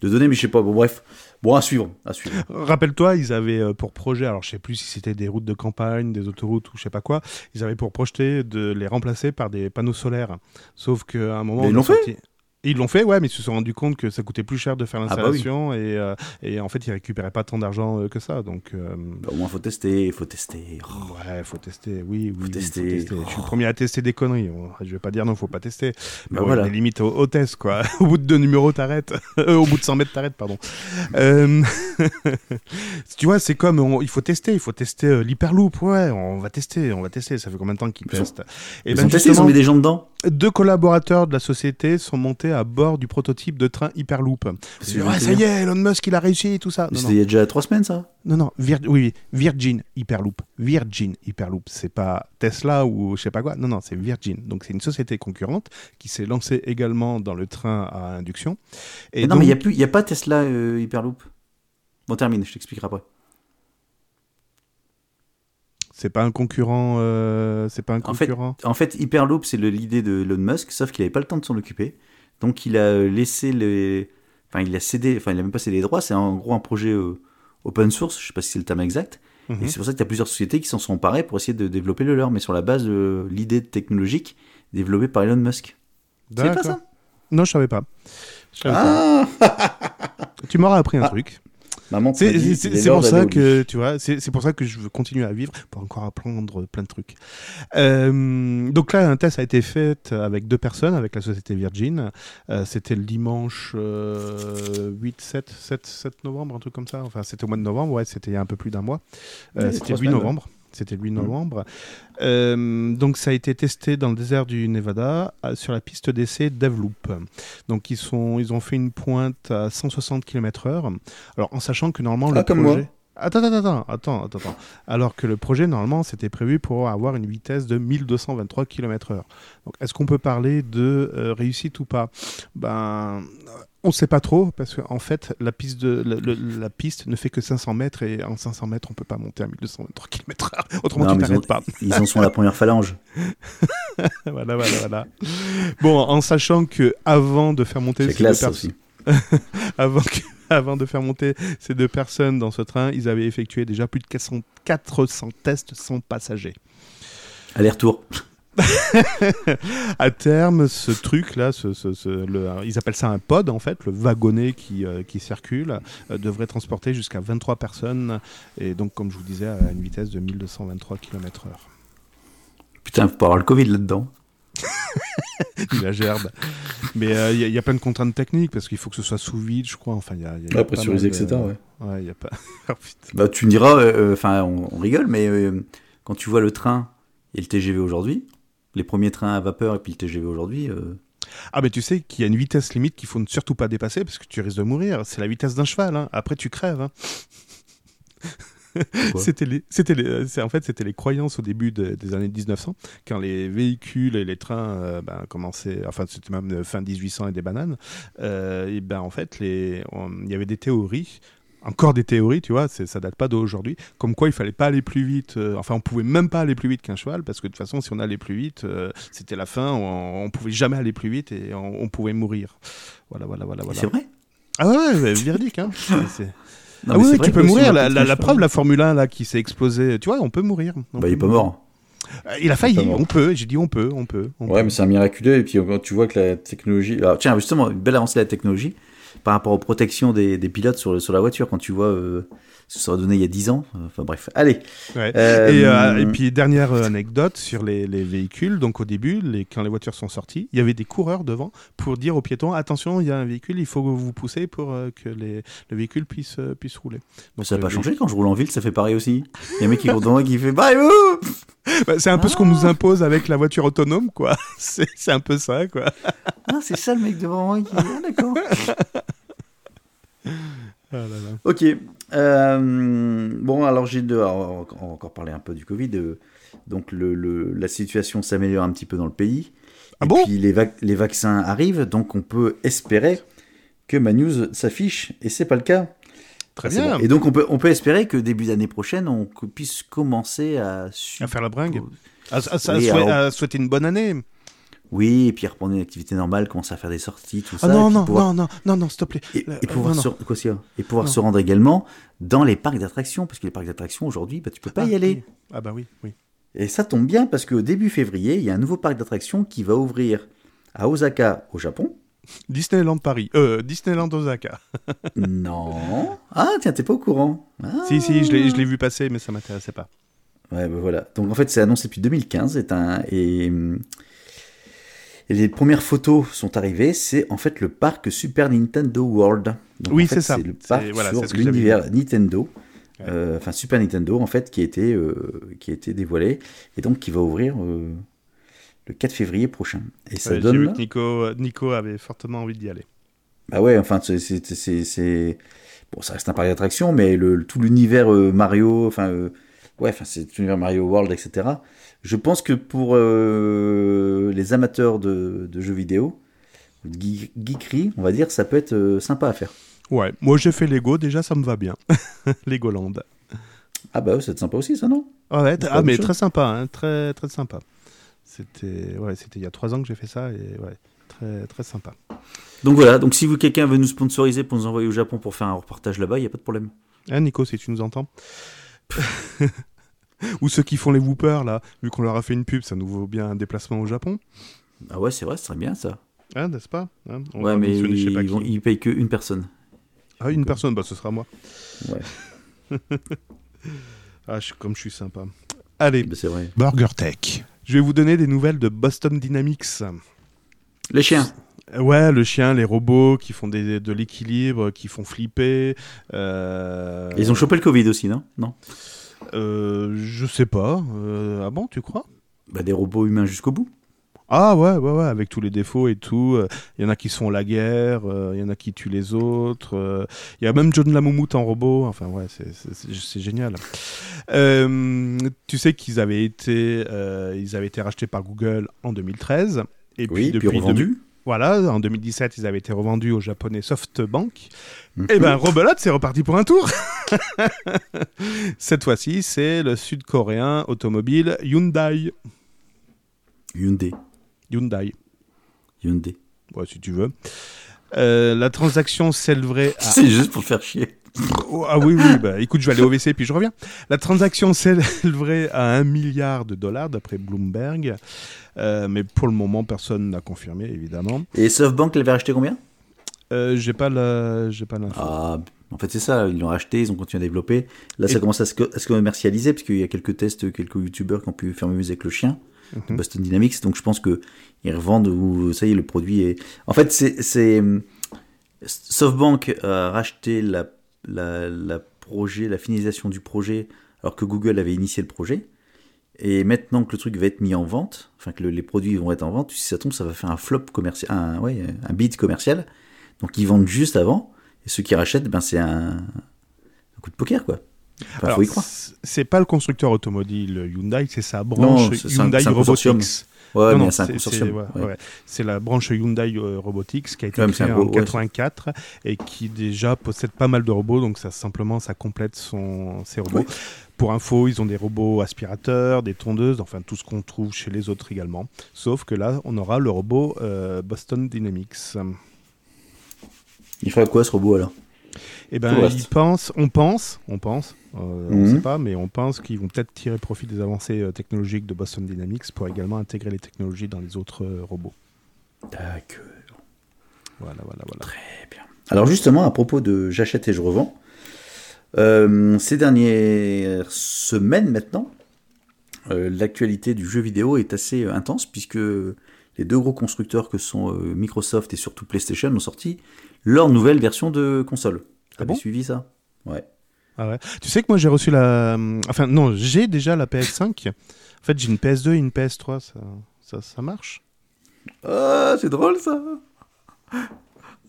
de données, mais je sais pas. Bon, bref, bon, à suivre, à suivre. Rappelle-toi, ils avaient euh, pour projet, alors je sais plus si c'était des routes de campagne, des autoroutes ou je sais pas quoi, ils avaient pour projeter de les remplacer par des panneaux solaires. Sauf qu'à un moment. Mais ils l'ont fait Et Ils l'ont fait, ouais, mais ils se sont rendus compte que ça coûtait plus cher de faire Ah bah oui. l'installation et, euh, et en fait ils récupéraient pas tant d'argent euh, que ça. Donc euh, Bah, au moins, faut tester, faut tester. Oh. ouais, faut tester. Oui, oui, oui, tester. Je suis le premier à tester des conneries. Je vais pas dire non, faut pas tester. Mais Bah voilà. des limites au, au test quoi. au bout de deux numéros, t'arrêtes. Euh, au bout de 100 mètres, t'arrêtes, pardon. Euh, tu vois, c'est comme on- il faut tester, il faut tester euh, l'hyperloop. Ouais, on va tester, on va tester. Ça fait combien de temps qu'ils testent? Et Ils ben ont testé, ils ont mis des gens dedans? Deux collaborateurs de la société sont montés à bord du prototype de train hyperloop. Ouais, ça y est, Elon Musk il a réussi et tout ça. C'était il y a déjà trois semaines, ça? Non, non, Vir- oui, Virgin Hyperloop. Virgin Hyperloop. C'est pas Tesla ou je sais pas quoi. Non, non, c'est Virgin. Donc c'est une société concurrente qui s'est lancée également dans le train à induction. Et Mais Non, mais il n'y a, donc- plus- il y a pas Tesla euh, Hyperloop? Bon, termine, je t'expliquerai après. C'est pas un concurrent. euh, c'est pas un En fait- concurrent. En fait, Hyperloop, c'est l'idée de Elon Musk, sauf qu'il n'avait pas le temps de s'en occuper. Donc, il a euh, laissé les. Enfin, il a cédé. Enfin, il a même pas cédé les droits. C'est en gros un projet euh, open source. Je sais pas si c'est le terme exact. Mhm. Et c'est pour ça qu'il y a plusieurs sociétés qui s'en sont emparées pour essayer de développer le leur, mais sur la base de l'idée technologique développée par Elon Musk. C'est pas ça? Non, je savais pas. Je savais pas. Ah Tu m'auras appris un Ah. truc. Maman, C'est pour ça que tu vois, c'est pour ça que je veux continuer à vivre pour encore apprendre plein de trucs. Euh, donc là, un test a été fait avec deux personnes, avec la société Virgin. Euh, c'était le dimanche euh, 8, 7, 7, 7 novembre, un truc comme ça. Enfin, c'était au mois de novembre, ouais, c'était il y a un peu plus d'un mois. Euh, c'était le 8 semaines, ouais. novembre. C'était le 8 Mhm. novembre. Euh, donc ça a été testé dans le désert du Nevada sur la piste d'essai Devloop. Donc ils, sont, ils ont fait une pointe à 160 km/h. Alors en sachant que normalement Ah, le comme projet... moi. Attends, attends, attends, attends, attends, attends. Alors que le projet, normalement, c'était prévu pour avoir une vitesse de 1223 km/h. Donc, est-ce qu'on peut parler de euh, réussite ou pas? Ben, on ne sait pas trop, parce qu'en fait, la piste, de, le- le- la piste ne fait que 500 mètres, et en 500 mètres, on peut pas monter à 1223 km/h. Autrement, Non, tu t'arrêtes pas. ils en sont à la première phalange. voilà, voilà, voilà. Bon, en sachant que avant de faire monter C'est classe, aussi. avant, que- avant de faire monter ces deux personnes dans ce train, ils avaient effectué déjà plus de 400, 400 tests sans passagers. Aller-retour. À terme, ce truc-là, ce, ce- ce- le- ils appellent ça un pod en fait, le wagonnet qui, euh, qui circule, euh, devrait transporter jusqu'à 23 personnes, et donc comme je vous disais, à une vitesse de 1223 km/h. Putain, faut pas avoir le Covid là-dedans. Il la gerbe. Mais euh, il y, il y a plein de contraintes techniques parce qu'il faut que ce soit sous vide, je crois. Enfin, il y a, y pressurisé, etc. Ouais. Ouais, il y a pas. Putain. Bah, tu me diras, euh, enfin, on, on rigole, mais euh, quand tu vois le train et le TGV aujourd'hui, les premiers trains à vapeur et puis le TGV aujourd'hui, euh, Ah, mais tu sais qu'il y a une vitesse limite qu'il faut ne surtout pas dépasser parce que tu risques de mourir. C'est la vitesse d'un cheval. hein. Après, tu crèves. hein. C'était les, c'était les, euh, c'est- en fait, c'était les croyances au début de- des années 1900, quand les véhicules et les trains euh, ben, commençaient, enfin, c'était même euh, fin 1800 et des bananes. euh, et ben, en fait, il y avait des théories. Encore des théories, tu vois, ça date pas d'aujourd'hui. Comme quoi, il fallait pas aller plus vite. euh, enfin, on pouvait même pas aller plus vite qu'un cheval, parce que de toute façon, si on allait plus vite, euh, c'était la fin. On, on pouvait jamais aller plus vite et on, on pouvait mourir. Voilà, voilà, voilà, voilà. c'est vrai? Ah ouais, ouais, ouais, véridique. Hein. Non, ah oui, c'est oui, tu peux mourir. La, la- la preuve, la Formule 1 là, qui s'est explosée, tu vois, on peut mourir. On Bah, il est peut pas mort. Euh, Il a failli, on peut. J'ai dit on peut, on peut. on Ouais, peut. mais c'est un miraculeux. Et puis quand tu vois que la technologie. Alors, tiens, justement, une belle avancée de la technologie par rapport aux protections des, des pilotes sur, sur la voiture. Quand tu vois euh, ce aurait donné il y a 10 ans. Enfin bref, allez. Ouais. Euh, Et, euh, et puis dernière anecdote sur les, les véhicules. Donc au début, les, quand les voitures sont sorties, il y avait des coureurs devant pour dire aux piétons attention, il y a un véhicule, il faut que vous poussez pour euh, que les, le véhicule puisse puisse rouler. Donc, ça n'a pas changé quand je roule en ville, ça fait pareil aussi. Il y a un mec qui court devant moi qui fait Bye vous Bah, c'est un peu ce qu'on Ah. nous impose avec la voiture autonome, quoi. C'est c'est un peu ça, quoi. Ah, c'est ça le mec devant moi qui. Ah, d'accord. Ah là là. Ok. Euh, bon, alors j'ai deux. alors, on va on va encore parler un peu du Covid. euh, donc le, le- la situation s'améliore un petit peu dans le pays. Ah et bon? puis les, vac- les vaccins arrivent, donc on peut espérer que ma news s'affiche, et c'est pas le cas. Très Ah, bien. Et donc on peut, on peut espérer que début d'année prochaine, on puisse commencer à... À faire la bringue. À, à souhaiter une bonne année. Oui, et puis reprendre une activité normale, commencer à faire des sorties, tout Ah ça. et non, non, pouvoir- non, non, non, non, s'il te plaît. Et, Euh, pouvoir, non, se, quoi, et pouvoir Non. se rendre également dans les parcs d'attractions, parce que les parcs d'attractions aujourd'hui, bah, tu peux pas Ah, y aller. oui. Ah bah oui, oui. Et ça tombe bien parce qu'au début février, il y a un nouveau parc d'attractions qui va ouvrir à Osaka, au Japon. Disneyland Paris. Euh, Disneyland Osaka. non. Ah, tiens, t'es pas au courant. Ah. Si, si, je l'ai vu passer, mais ça m'intéressait pas. Ouais, bah voilà. Donc en fait, c'est annoncé depuis 2015. est un... et... et les premières photos sont arrivées. C'est en fait le parc Super Nintendo World. Donc, Oui, en fait, c'est ça. C'est le parc voilà, sur l'univers Nintendo. Ouais. Euh, Enfin, Super Nintendo, en fait, qui a été, euh, qui a été dévoilé. Et donc, qui va ouvrir euh, le 4 février prochain. Et ça Ouais, J'ai vu donne. que Nico, Nico avait fortement envie d'y aller. Bah ouais, enfin, c'est- c'est. c'est- c'est- Bon, ça reste un parc d'attraction, mais le, tout l'univers euh, Mario, enfin. euh, ouais, enfin, c'est l'univers Mario World, etc. Je pense que pour euh, les amateurs de, de jeux vidéo, de geek- geekery, on va dire, ça peut être euh, sympa à faire. Ouais, moi j'ai fait Lego, déjà ça me va bien. Legoland. Ah bah ouais, c'est sympa aussi, ça, non? Ouais, t- pas ah, mais très sympa, hein, très, très sympa. C'était ouais, il y a trois ans que j'ai fait ça et ouais, très, très sympa. Donc voilà, donc si vous quelqu'un veut nous sponsoriser pour nous envoyer au Japon pour faire un reportage là-bas, il n'y a pas de problème. Hein, Nico, si tu nous entends Ou ceux qui font les whoopers, là, vu qu'on leur a fait une pub, ça nous vaut bien un déplacement au Japon. Ah ouais, c'est vrai, ce serait bien ça. Hein, n'est-ce pas? Hein, on ouais, mais pas ils, qui. vont- ils payent qu'une personne. Ah, une personne, bah ce sera moi. Ouais, Ah, je- comme je suis sympa. Allez, bah, c'est vrai. Burger Tech. je vais vous donner des nouvelles de Boston Dynamics. Les chiens. Ouais, le chien, les robots qui font des- de l'équilibre, qui font flipper. euh, Ils ont chopé le Covid aussi, non? Non. Euh, Je sais pas. Euh, ah bon, tu crois? Bah, des robots humains jusqu'au bout. Ah ouais, ouais, ouais, avec tous les défauts et tout. Il y en a qui font la guerre, il y en a qui tuent les autres. euh, Il y a même John Lamoumout en robot. Enfin, ouais, c'est- génial. Euh, tu sais qu'ils avaient été, euh, ils avaient été rachetés par Google en 2013. Et puis Oui, puis depuis revendu. 2000 voilà, en 2017, ils avaient été revendus au japonais SoftBank. Mhm. Et ben, rebelote, c'est reparti pour un tour. Cette fois-ci, c'est le sud-coréen automobile Hyundai. Hyundai. Hyundai. Hyundai. Ouais, si tu veux. Euh, la transaction s'élèverait à... C'est juste pour faire chier. Oh, ah oui, oui, bah écoute, je vais aller au WC puis je reviens. La transaction s'élèverait à 1 milliard de dollars d'après Bloomberg. Euh, mais pour le moment, personne n'a confirmé, évidemment. Et SoftBank l'avait racheté combien? Euh, j'ai pas la... j'ai pas l'info. Ah, en fait, c'est ça. Ils l'ont racheté, ils ont continué à développer. Là, Et- ça commence à se, à se commercialiser, parce qu'il y a quelques tests, quelques youtubeurs qui ont pu faire mieux avec le chien. de Mhm. Boston Dynamics. Donc je pense que ils revendent ou ça y est, le produit est. En fait, c'est c'est SoftBank a racheté la, la, la projet, la finalisation du projet, alors que Google avait initié le projet. Et maintenant que le truc va être mis en vente, enfin que le- les produits vont être en vente, si ça tombe, ça va faire un flop commercial, un, ouais, un bid commercial. Donc ils vendent juste avant, et ceux qui rachètent, ben c'est un, un coup de poker quoi. Enfin, Alors, faut y croire. c'est pas le constructeur automobile Hyundai, c'est sa branche Hyundai un. Robotics. Ouais, Non, c'est un consortium. c'est- ouais, ouais. la branche Hyundai euh, Robotics qui a été créée en ouais, 84 et qui déjà possède pas mal de robots, donc ça simplement ça complète son, ses robots. Pour info, ils ont des robots aspirateurs, des tondeuses, enfin tout ce qu'on trouve chez les autres également. Sauf que là, on aura le robot euh, Boston Dynamics. Il ferait quoi ce robot alors? Eh ben, ils pensent, on pense, on pense, euh, on Mhm. sait pas, mais on pense qu'ils vont peut-être tirer profit des avancées euh, technologiques de Boston Dynamics pour également intégrer les technologies dans les autres euh, robots. D'accord. Voilà, voilà, voilà. Très bien. Alors justement, à propos de j'achète et je revends, euh, ces dernières semaines maintenant, euh, l'actualité du jeu vidéo est assez intense puisque les deux gros constructeurs que sont euh, Microsoft et surtout PlayStation ont sorti leur nouvelle version de console. Ah T'avais bon? suivi ça? Ouais. Ah ouais. Tu sais que moi j'ai reçu la. hum, Enfin, non, j'ai déjà la PS5. En fait, j'ai une PS2 et une PS3. Ça, ça, ça marche? Ah, c'est drôle ça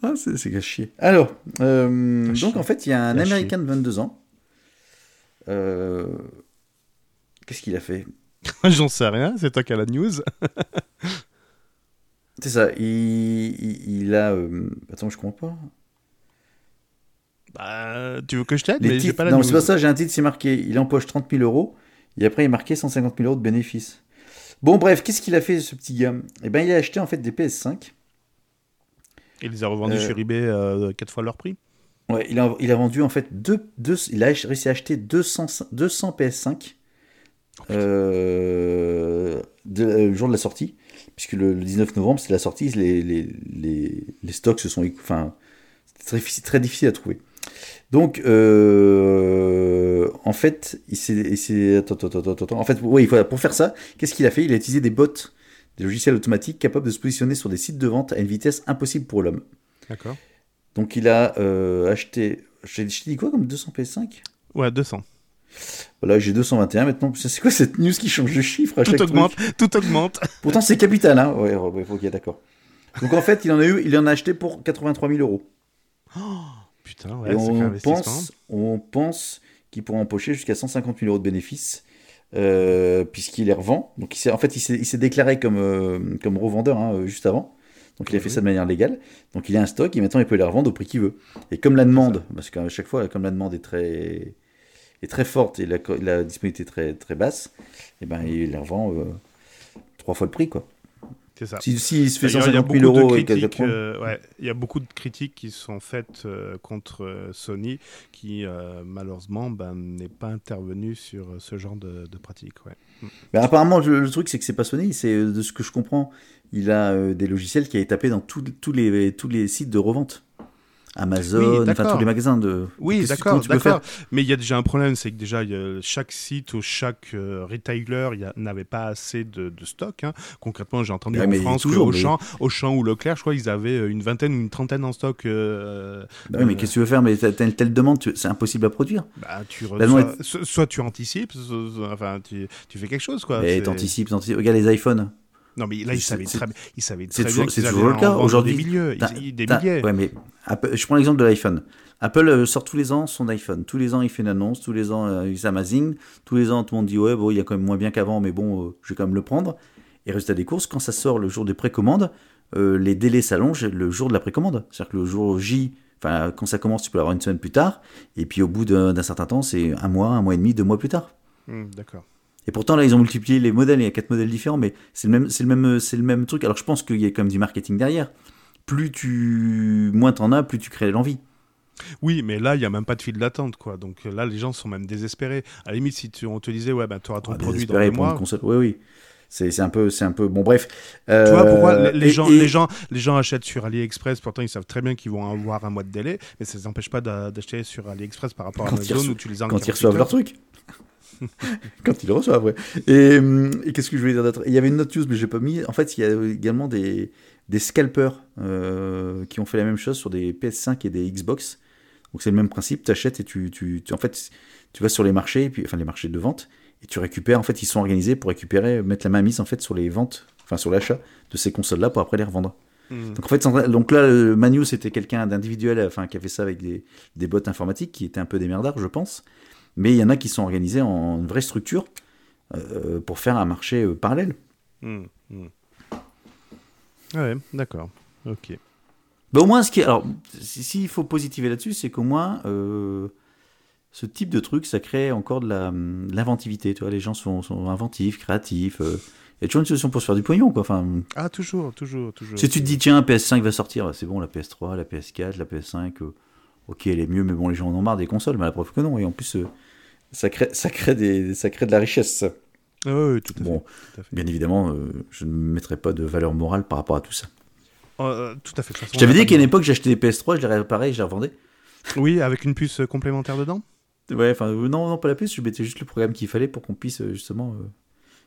Ah, c'est chier. Alors, euh, donc en fait, il y a un. Américain de 22 ans. Euh, Qu'est-ce qu'il a fait? J'en sais rien, c'est toi qui as la news. C'est ça, il, il, il a... euh, Attends, je comprends pas. Bah, tu veux que je t'aide Les Mais j'ai titres- pas la non, c'est pas ça, j'ai un titre, c'est marqué. Il empoche 30 000 euros. Et après, il est marqué 150 000 euros de bénéfices. Bon, bref, qu'est-ce qu'il a fait, ce petit gars? Eh ben, il a acheté en fait des PS5. Il les a revendus Euh, sur eBay euh, 4 fois leur prix. Ouais, il a, il a vendu en fait deux, deux- il a réussi à acheter 200, 200 PS5 euh, de- euh, le jour de la sortie, puisque le, le 19 novembre c'est la sortie, les, les, les, les stocks se sont, enfin, c'est très, difficile- très difficile à trouver. Donc, euh, en fait, il s'est, attends, attends, attends, attends. en fait, oui, pour faire ça, qu'est-ce qu'il a fait? Il a utilisé des bots, des logiciels automatiques capables de se positionner sur des sites de vente à une vitesse impossible pour l'homme. D'accord. Donc il a euh, acheté. J'ai dit quoi comme 200 PS5 Ouais, 200. Voilà, j'ai 221 maintenant. C'est quoi cette news qui change de chiffre à Tout chaque truc augmente, tout augmente. Pourtant c'est capital, hein Ouais, ouais, ok, d'accord. Donc en fait, il en a eu, il en a acheté pour 83 000 euros. Putain, Et ouais, on pense, on pense qu'il pourra empocher jusqu'à 150 000 euros de bénéfices. euh, puisqu'il les revend. Donc il en fait, il s'est, déclaré comme, euh, comme revendeur hein, euh, juste avant. Donc il a fait ça de manière légale. Donc il a un stock et maintenant il peut les revendre au prix qu'il veut. Et comme la demande, parce qu'à chaque fois, comme la demande est très, est très forte et la, la disponibilité très, très basse, et ben il les revend euh, trois fois le prix. Quoi. C'est ça. Si, si il se fait D'ailleurs, il y a 150 000 beaucoup de euros et critiques, 80 euh, ouais, il y a beaucoup de critiques qui sont faites euh, contre euh, Sony, qui euh, malheureusement ben, n'est pas intervenu sur ce genre de, de pratique. Ouais. Mais apparemment, le, le truc, c'est que c'est pas Sony. C'est de ce que je comprends, il a des logiciels qui a tapés dans tous tous les, tous les sites de revente. Amazon, Oui, enfin tous les magasins de. Oui, d'accord, comment tu peux d'accord. Mais il y a déjà un problème, c'est que déjà a- chaque site ou chaque euh, retailer n'avait pas assez de, de stock. hein. Concrètement, j'ai entendu en mais France toujours, que mais- Auchan, Auchan ou Leclerc, je crois, ils avaient euh, une vingtaine ou une trentaine en stock. euh, Bah oui, mais euh, qu'est-ce que tu veux faire? Mais telle demande, tu- c'est impossible à produire. bah, tu so- soit tu anticipes, enfin tu, tu fais quelque chose quoi. C'est- t'anticipes, t'anticipes. Regarde les iPhones. Non mais là ils savaient c'est- très, ils savaient c'est très toujours- bien qu'ils toujours le cas. Aujourd'hui, des milliers, ils- des milliers. Ouais, mais Apple- je prends l'exemple de l'iPhone. Apple euh, sort tous les ans son iPhone. Tous les ans, il fait une annonce. Tous les ans, euh, il amazing. Tous les ans, tout le monde dit ouais, bon, il y a quand même moins bien qu'avant, mais bon, euh, je vais quand même le prendre. Et résultat des courses, quand ça sort le jour des précommandes, euh, les délais s'allongent le jour de la précommande. C'est-à-dire que le jour J, enfin, quand ça commence, tu peux l'avoir une semaine plus tard. Et puis au bout d'un d'un certain temps, c'est un mois, un mois et demi, deux mois plus tard. Hmm, D'accord. Et pourtant, là, ils ont multiplié les modèles. Il y a quatre modèles différents, mais c'est le même, c'est le même, c'est le même truc. Alors, je pense qu'il y a quand même du marketing derrière. Plus tu, moins t'en as, plus tu crées l'envie. Oui, mais là, il n'y a même pas de file d'attente, quoi. Donc là, les gens sont même désespérés. À la limite, si tu, on te disait, ouais, ben, tu auras ton Ah, produit dans une mois. console. Oui, oui. C'est, un peu, c'est un peu. Bon, bref. Tu vois pourquoi Euh, les, les et- gens, et- les, gens, les gens achètent sur AliExpress, pourtant ils savent très bien qu'ils vont avoir un mois de délai, mais ça ne les empêche pas d'a- d'acheter sur AliExpress par rapport à Quand Amazon où tu les as quand ils 48 reçoivent leur truc. Quand il le reçoit, ouais. Et, hum, et qu'est-ce que je voulais dire d'autre? Il y avait une autre news, mais j'ai pas mis. En fait, il y a également des, des scalpers euh, qui ont fait la même chose sur des PS5 et des Xbox. Donc c'est le même principe, tu achètes et tu, tu, tu- en fait, tu vas sur les marchés, et puis, enfin les marchés de vente, et tu récupères. En fait, ils sont organisés pour récupérer, mettre la main mise en fait sur les ventes, enfin sur l'achat de ces consoles-là pour après les revendre. Hmm. Donc en fait, donc là, le Manu, c'était quelqu'un d'individuel, enfin qui a fait ça avec des, des bots informatiques, qui étaient un peu des merdards, je pense. Mais il y en a qui sont organisés en une vraie structure euh, pour faire un marché euh, parallèle. Hmm. Ouais, d'accord. Ok. Bah, au moins, ce qui est- alors, si- s'il faut positiver là-dessus, c'est qu'au moins, euh, ce type de truc, ça crée encore de l'inventivité. Tu vois, les gens sont, sont inventifs, créatifs. Il y a toujours une solution pour se faire du pognon, quoi. Enfin, Ah, toujours, toujours, toujours. si tu te dis, tiens, PS5 va sortir, c'est bon, la PS3, la PS4, la PS5, euh, ok, elle est mieux, mais bon, les gens en ont marre des consoles, mais la preuve que non. Et en plus, ça, crée, ça, crée des, ça crée de la richesse. Ah, ouais, tout à fait. Bon, tout à fait. bien évidemment, euh, je ne mettrai pas de valeur morale par rapport à tout ça. Euh, tout à fait. façon, Je t'avais dit qu'à une époque, j'achetais des PS3, je les réparais et je les revendais. Oui, avec une puce euh, complémentaire dedans? Ouais, enfin, euh, non, non, pas la puce, je mettais juste le programme qu'il fallait pour qu'on puisse euh, justement euh,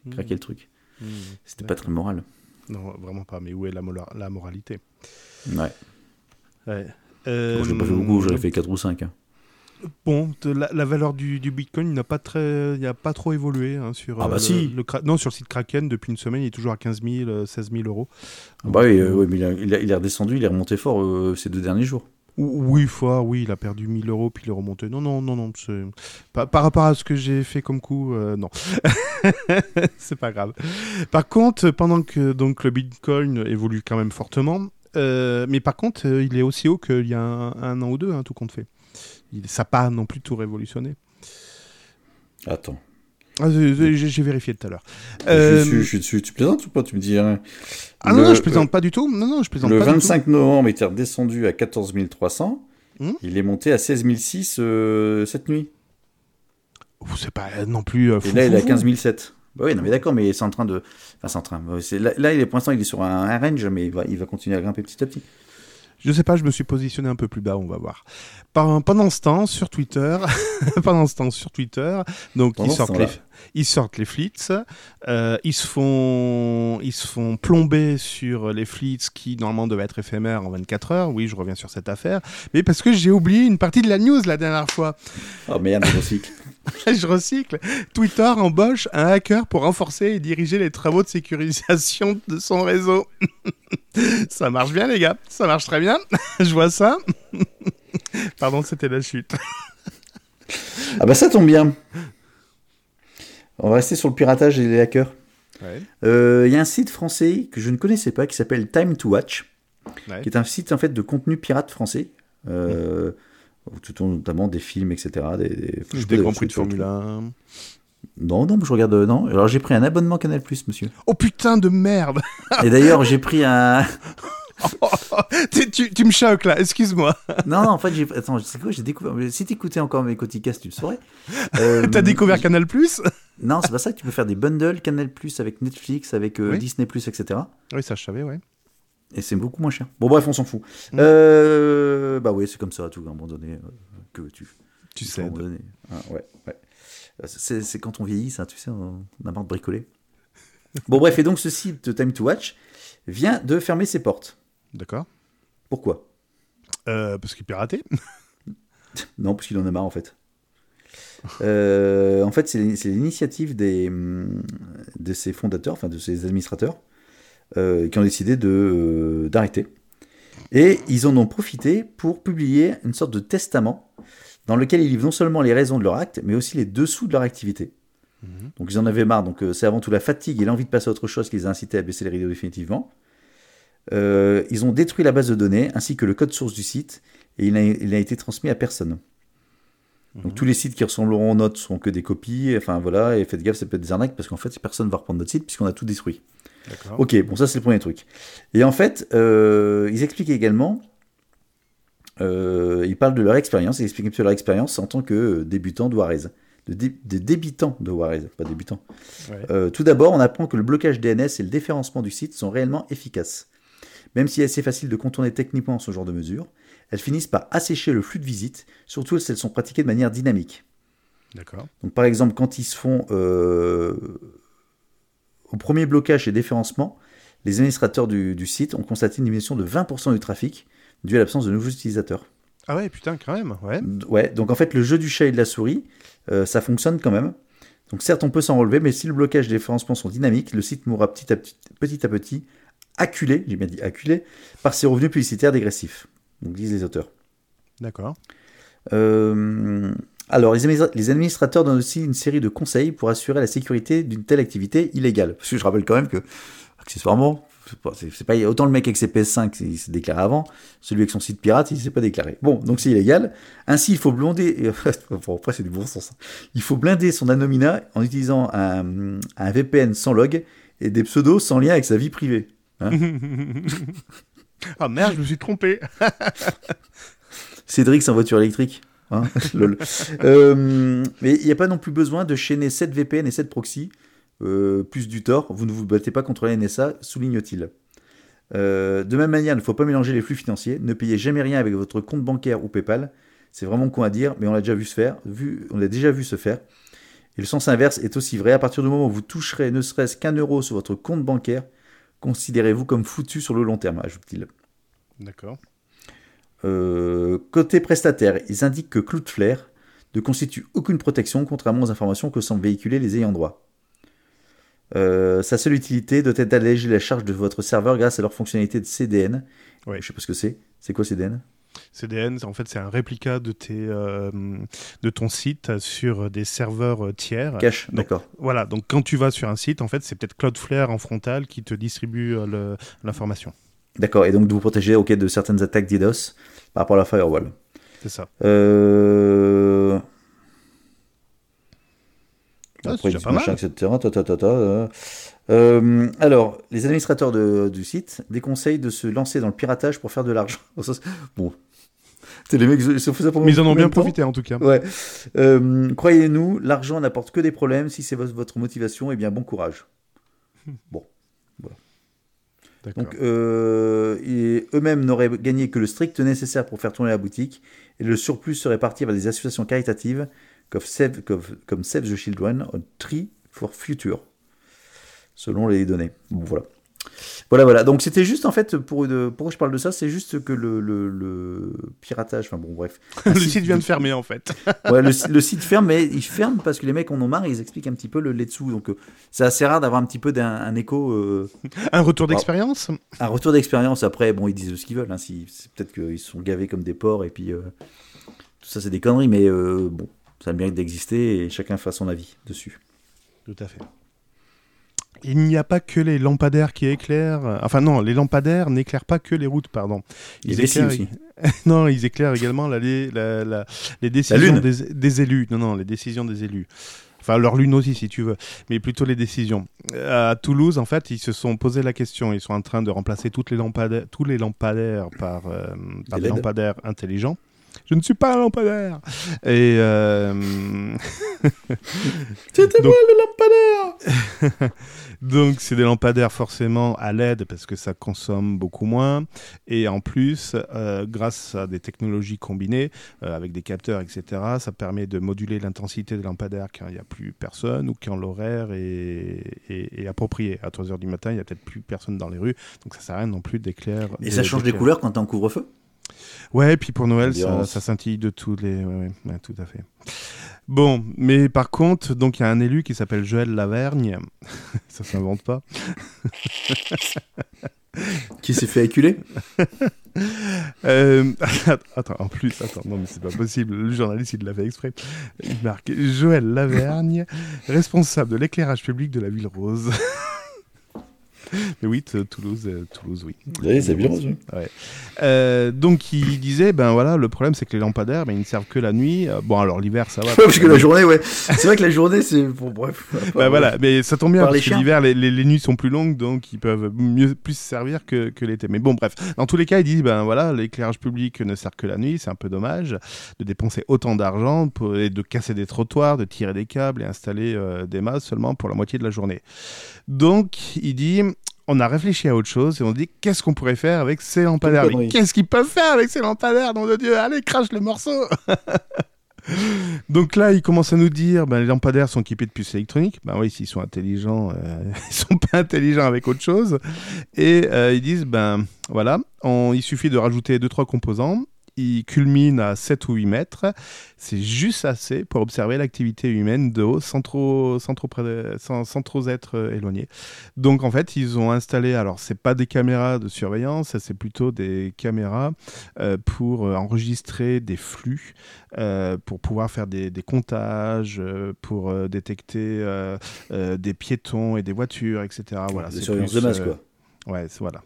Hmm. craquer le truc. Hmm. C'était pas très moral. Non, vraiment pas. Mais où est la, moralité? Ouais. ouais. Bon, je l'ai pas fait beaucoup, j'en ai fait 4 ou 5. Bon, la, la valeur du, du Bitcoin n'a pas très, il a pas trop évolué hein, sur. Ah bah le, si. le cra- non, sur le site Kraken depuis une semaine, il est toujours à 15 000, euh, 16 000 euros. bah oui, euh, Donc, mais il, a- il a- il est redescendu, il est remonté fort euh, ces deux derniers jours. ou- Oui, fois, oui, il a perdu 1000 euros puis il est remonté. Non, non, non, non. c'est- Par, par rapport à ce que j'ai fait comme coup, euh, non. c'est pas grave. Par contre, pendant que donc le Bitcoin évolue quand même fortement, euh, mais par contre, euh, il est aussi haut qu'il y a un, un an ou deux, hein, tout compte fait. Il, ça n'a pas non plus tout révolutionné. Attends. Ah, j'ai vérifié tout à l'heure. Je, Euh, suis, je suis dessus. Tu plaisantes ou pas Tu me dis. hein? Ah non, Le- non, je plaisante pas du tout. Non, non, je plaisante Le pas du tout. 25 novembre, il était redescendu à 14 300. Hmm? Il est monté à 16 600 euh, cette nuit. C'est pas euh, non plus. euh, Et fou, là, il est à fou. 15 700. Bah oui, non, mais d'accord, mais c'est en train de. Enfin, c'est en train. Là, là, il est, pour l'instant, il est sur un, un range, mais il va, il va continuer à grimper petit à petit. Je sais pas, je me suis positionné un peu plus bas, on va voir. Pendant ce temps, sur Twitter, pendant ce temps sur Twitter, donc Pendant ils sortent les, ils sortent les flits, euh, ils se font, ils se font plomber sur les flits qui normalement devaient être éphémères en 24 heures. Oui, je reviens sur cette affaire, mais parce que j'ai oublié une partie de la news la dernière fois. Oh merde, je recycle. je recycle. Twitter embauche un hacker pour renforcer et diriger les travaux de sécurisation de son réseau. ça marche bien, les gars. Ça marche très bien. je vois ça. Pardon, c'était la chute. Ah bah ça tombe bien. On va rester sur le piratage et les hackers. Euh, Il y a un site français que je ne connaissais pas qui s'appelle Time to Watch, Ouais. qui est un site en fait de contenu pirate français. Euh, où tournes notamment des films, etc. Des, des, je Des Grands Prix de Formule 1. Non, non, je regarde. euh, Non. Alors j'ai pris un abonnement Canal monsieur. Oh putain de merde Et d'ailleurs, j'ai pris un. tu, tu- tu me choques là, excuse-moi. Non, non, en fait, j'ai. Attends, c'est quoi J'ai découvert. Si t'écoutais encore mes Coticast, tu le saurais. Euh, T'as découvert Canal Plus Non, c'est pas ça. Tu peux faire des bundles Canal Plus avec Netflix, avec euh, Oui. Disney Plus, etc. Oui, ça je savais, ouais. Et c'est beaucoup moins cher. Bon, bref, on s'en fout. Mm. Euh, bah oui, c'est comme ça, tout à un moment donné. que tu. Tu sais. Ah, ouais, ouais. Euh, C'est quand on vieillit, ça, tu sais, on on a marre de bricoler. Bon, bref, et donc ce site Time to Watch vient de fermer ses portes. D'accord. Pourquoi? Euh, parce qu'il piratait. Non, parce qu'il en a marre en fait. Euh, en fait, c'est l'initiative des, hum, de ses fondateurs, enfin de ses administrateurs, euh, qui ont décidé de, euh, d'arrêter. Et ils en ont profité pour publier une sorte de testament dans lequel ils livrent non seulement les raisons de leur acte, mais aussi les dessous de leur activité. Donc ils en avaient marre. Donc euh, c'est avant tout la fatigue et l'envie de passer à autre chose qui les a incités à baisser les rideaux définitivement. Euh, ils ont détruit la base de données ainsi que le code source du site et il n'a été transmis à personne. Donc tous les sites qui ressembleront aux nôtres sont que des copies, enfin voilà, et faites gaffe, ça peut être des arnaques parce qu'en fait personne ne va reprendre notre site puisqu'on a tout détruit. Ok, bon ça c'est le premier truc. Et en fait, euh, ils expliquent également, euh, ils parlent de leur expérience, ils expliquent un peu leur expérience en tant que débutant de Juarez. De, dé- de Juarez, pas débutant. Ouais. Euh, tout d'abord, on apprend que le blocage DNS et le déférencement du site sont réellement efficaces. Même si c'est assez facile de contourner techniquement ce genre de mesures, elles finissent par assécher le flux de visites, surtout si elles sont pratiquées de manière dynamique. D'accord. Donc, par exemple, quand ils se font euh, au premier blocage et déférencement, les administrateurs du, du site ont constaté une diminution de 20% du trafic dû à l'absence de nouveaux utilisateurs. Ah ouais, putain, quand même. Ouais. Ouais, donc en fait, le jeu du chat et de la souris, euh, ça fonctionne quand même. Donc certes, on peut s'en relever, mais si le blocage et le déférencement sont dynamiques, le site mourra petit à petit, petit, à petit acculé, j'ai bien dit acculé, par ses revenus publicitaires dégressifs. Donc disent les auteurs. D'accord. Euh, alors, les, administra- les administrateurs donnent aussi une série de conseils pour assurer la sécurité d'une telle activité illégale. Parce que je rappelle quand même que, accessoirement, c'est pas, c'est- c'est autant le mec avec ses PS5 il s'est déclaré avant, celui avec son site pirate, il s'est pas déclaré. Bon, donc c'est illégal. Ainsi, il faut blonder. bon, après, c'est du bon sens. hein. Il faut blinder son anonymat en utilisant un, un VPN sans log et des pseudos sans lien avec sa vie privée. ah merde, je me suis trompé. Cédric sans voiture électrique. Hein. Euh, mais il n'y a pas non plus besoin de chaîner 7 VPN et 7 proxys, euh, plus du tort. Vous ne vous battez pas contre la NSA, souligne-t-il. Euh, de même manière, il ne faut pas mélanger les flux financiers. Ne payez jamais rien avec votre compte bancaire ou PayPal. C'est vraiment con à dire, mais on l'a déjà vu se faire. Vu, on l'a déjà vu se faire. Et le sens inverse est aussi vrai. À partir du moment où vous toucherez ne serait-ce qu'un euro sur votre compte bancaire, considérez-vous comme foutu sur le long terme, ajoute-t-il. D'accord. Euh, côté prestataire, ils indiquent que Cloudflare ne constitue aucune protection contrairement aux informations que semblent véhiculer les ayants droit. Euh, sa seule utilité doit être d'alléger la charge de votre serveur grâce à leur fonctionnalité de CDN. Ouais. Je sais pas ce que c'est. C'est quoi CDN CDN, en fait, c'est un réplica de, tes, euh, de ton site sur des serveurs tiers. Cache, d'accord. Voilà, donc quand tu vas sur un site, en fait, c'est peut-être Cloudflare en frontal qui te distribue l'information. D'accord, et donc de vous protéger ok, de certaines attaques DDoS par rapport à la firewall. C'est ça. Euh... Ah, Après, pas machin, mal. etc. ta, ta, ta, ta, euh. Euh, alors, les administrateurs de- du site déconseillent de se lancer dans le piratage pour faire de l'argent. Bon. C'est les mecs, ils fait ça pendant Mais ils en ont bien profité, en tout cas. Ouais. Euh, Croyez-nous, l'argent n'apporte que des problèmes. Si c'est vo- votre motivation, eh bien, bon courage. Bon. Donc, euh, eux-mêmes n'auraient gagné que le strict nécessaire pour faire tourner la boutique, et le surplus serait parti vers des associations caritatives comme Save, the Children ou Tree for Future, selon les données. Voilà. Voilà, voilà. Donc, c'était juste, en fait, pour une- pourquoi je parle de ça, c'est juste que le, le, le piratage, enfin bon, bref. Le site vient de fermer, en fait. Ouais, le, le site ferme, mais il ferme parce que les mecs en ont marre et ils expliquent un petit peu le lait dessous. Donc, euh, c'est assez rare d'avoir un petit peu d'un un écho. euh, Un retour d'expérience? Un retour d'expérience après, bon, ils disent ce qu'ils veulent. Hein, si, c'est peut-être qu'ils se sont gavés comme des porcs et puis euh, tout ça, c'est des conneries, mais euh, bon, ça mérite d'exister et chacun fait son avis dessus. Tout à fait. Il n'y a pas que les lampadaires qui éclairent. Enfin non, les lampadaires n'éclairent pas que les routes, pardon. Les vessies éclairent... aussi. non, ils éclairent également la- les, la- la- les décisions des, des élus. Non, non, les décisions des élus. Enfin, leur lune aussi, si tu veux, mais plutôt les décisions. Euh, À Toulouse, en fait, ils se sont posé la question. Ils sont en train de remplacer toutes les lampadaires, tous les lampadaires par, euh, par Des lampadaires intelligents. Je ne suis pas un lampadaire. Et euh, C'était Donc- moi le lampadaire Donc c'est des lampadaires forcément à LED parce que ça consomme beaucoup moins et en plus euh, grâce à des technologies combinées euh, avec des capteurs etc ça permet de moduler l'intensité des lampadaires quand il n'y a plus personne ou quand l'horaire est, est- est approprié. À 3h du matin il n'y a peut-être plus personne dans les rues donc ça sert à rien non plus d'éclair. Et ça change des couleurs quand t'es en couvre-feu? Ouais, puis pour Noël, ça, scintille de tous les. Ouais, ouais, ouais, tout à fait. Bon, mais par contre, donc il y a un élu qui s'appelle Joël Lavergne. ça s'invente pas. Qui s'est fait acculer Euh, attends, en plus, attends, non mais c'est pas possible. Le journaliste, il l'a fait exprès. Il marque Joël Lavergne, responsable de l'éclairage public de la ville rose. Mais oui, Toulouse, euh, Toulouse, oui. Oui, c'est bien. oui. Euh, donc il disait, ben voilà, le problème c'est que les lampadaires, ben, ils ne servent que la nuit. Euh, bon, alors l'hiver, ça va. Ouais, parce que la journée, ouais. C'est vrai que la journée, c'est. Bon, bref. Bah voilà, mais ça tombe bien parce que l'hiver, les, les- les nuits sont plus longues, donc ils peuvent mieux plus servir que, que l'été. Mais bon, bref, dans tous les cas, ils disent ben voilà, l'éclairage public ne sert que la nuit, c'est un peu dommage de dépenser autant d'argent et de casser des trottoirs, de tirer des câbles et installer euh, des mâts seulement pour la moitié de la journée. Donc, il dit. On a réfléchi à autre chose et on dit qu'est-ce qu'on pourrait faire avec ces lampadaires. Qu'est-ce qu'ils peuvent faire avec ces lampadaires, nom de Dieu? Allez, crache le morceau Donc là, ils commencent à nous dire, ben, les lampadaires sont équipés de puces électroniques. Ben oui, s'ils sont intelligents, euh, ils sont pas intelligents avec autre chose. Et euh, ils disent, ben voilà, on- il suffit de rajouter deux trois composants. Il culmine à 7 ou 8 mètres. C'est juste assez pour observer l'activité humaine de haut sans trop, sans trop, près- sans, sans trop être euh, éloigné. Donc en fait, ils ont installé, alors c'est pas des caméras de surveillance, c'est plutôt des caméras euh, pour euh, enregistrer des flux, euh, pour pouvoir faire des, des comptages, pour détecter des piétons et des voitures, etc. Voilà, surveillances plus, de masse, quoi. Ouais, voilà.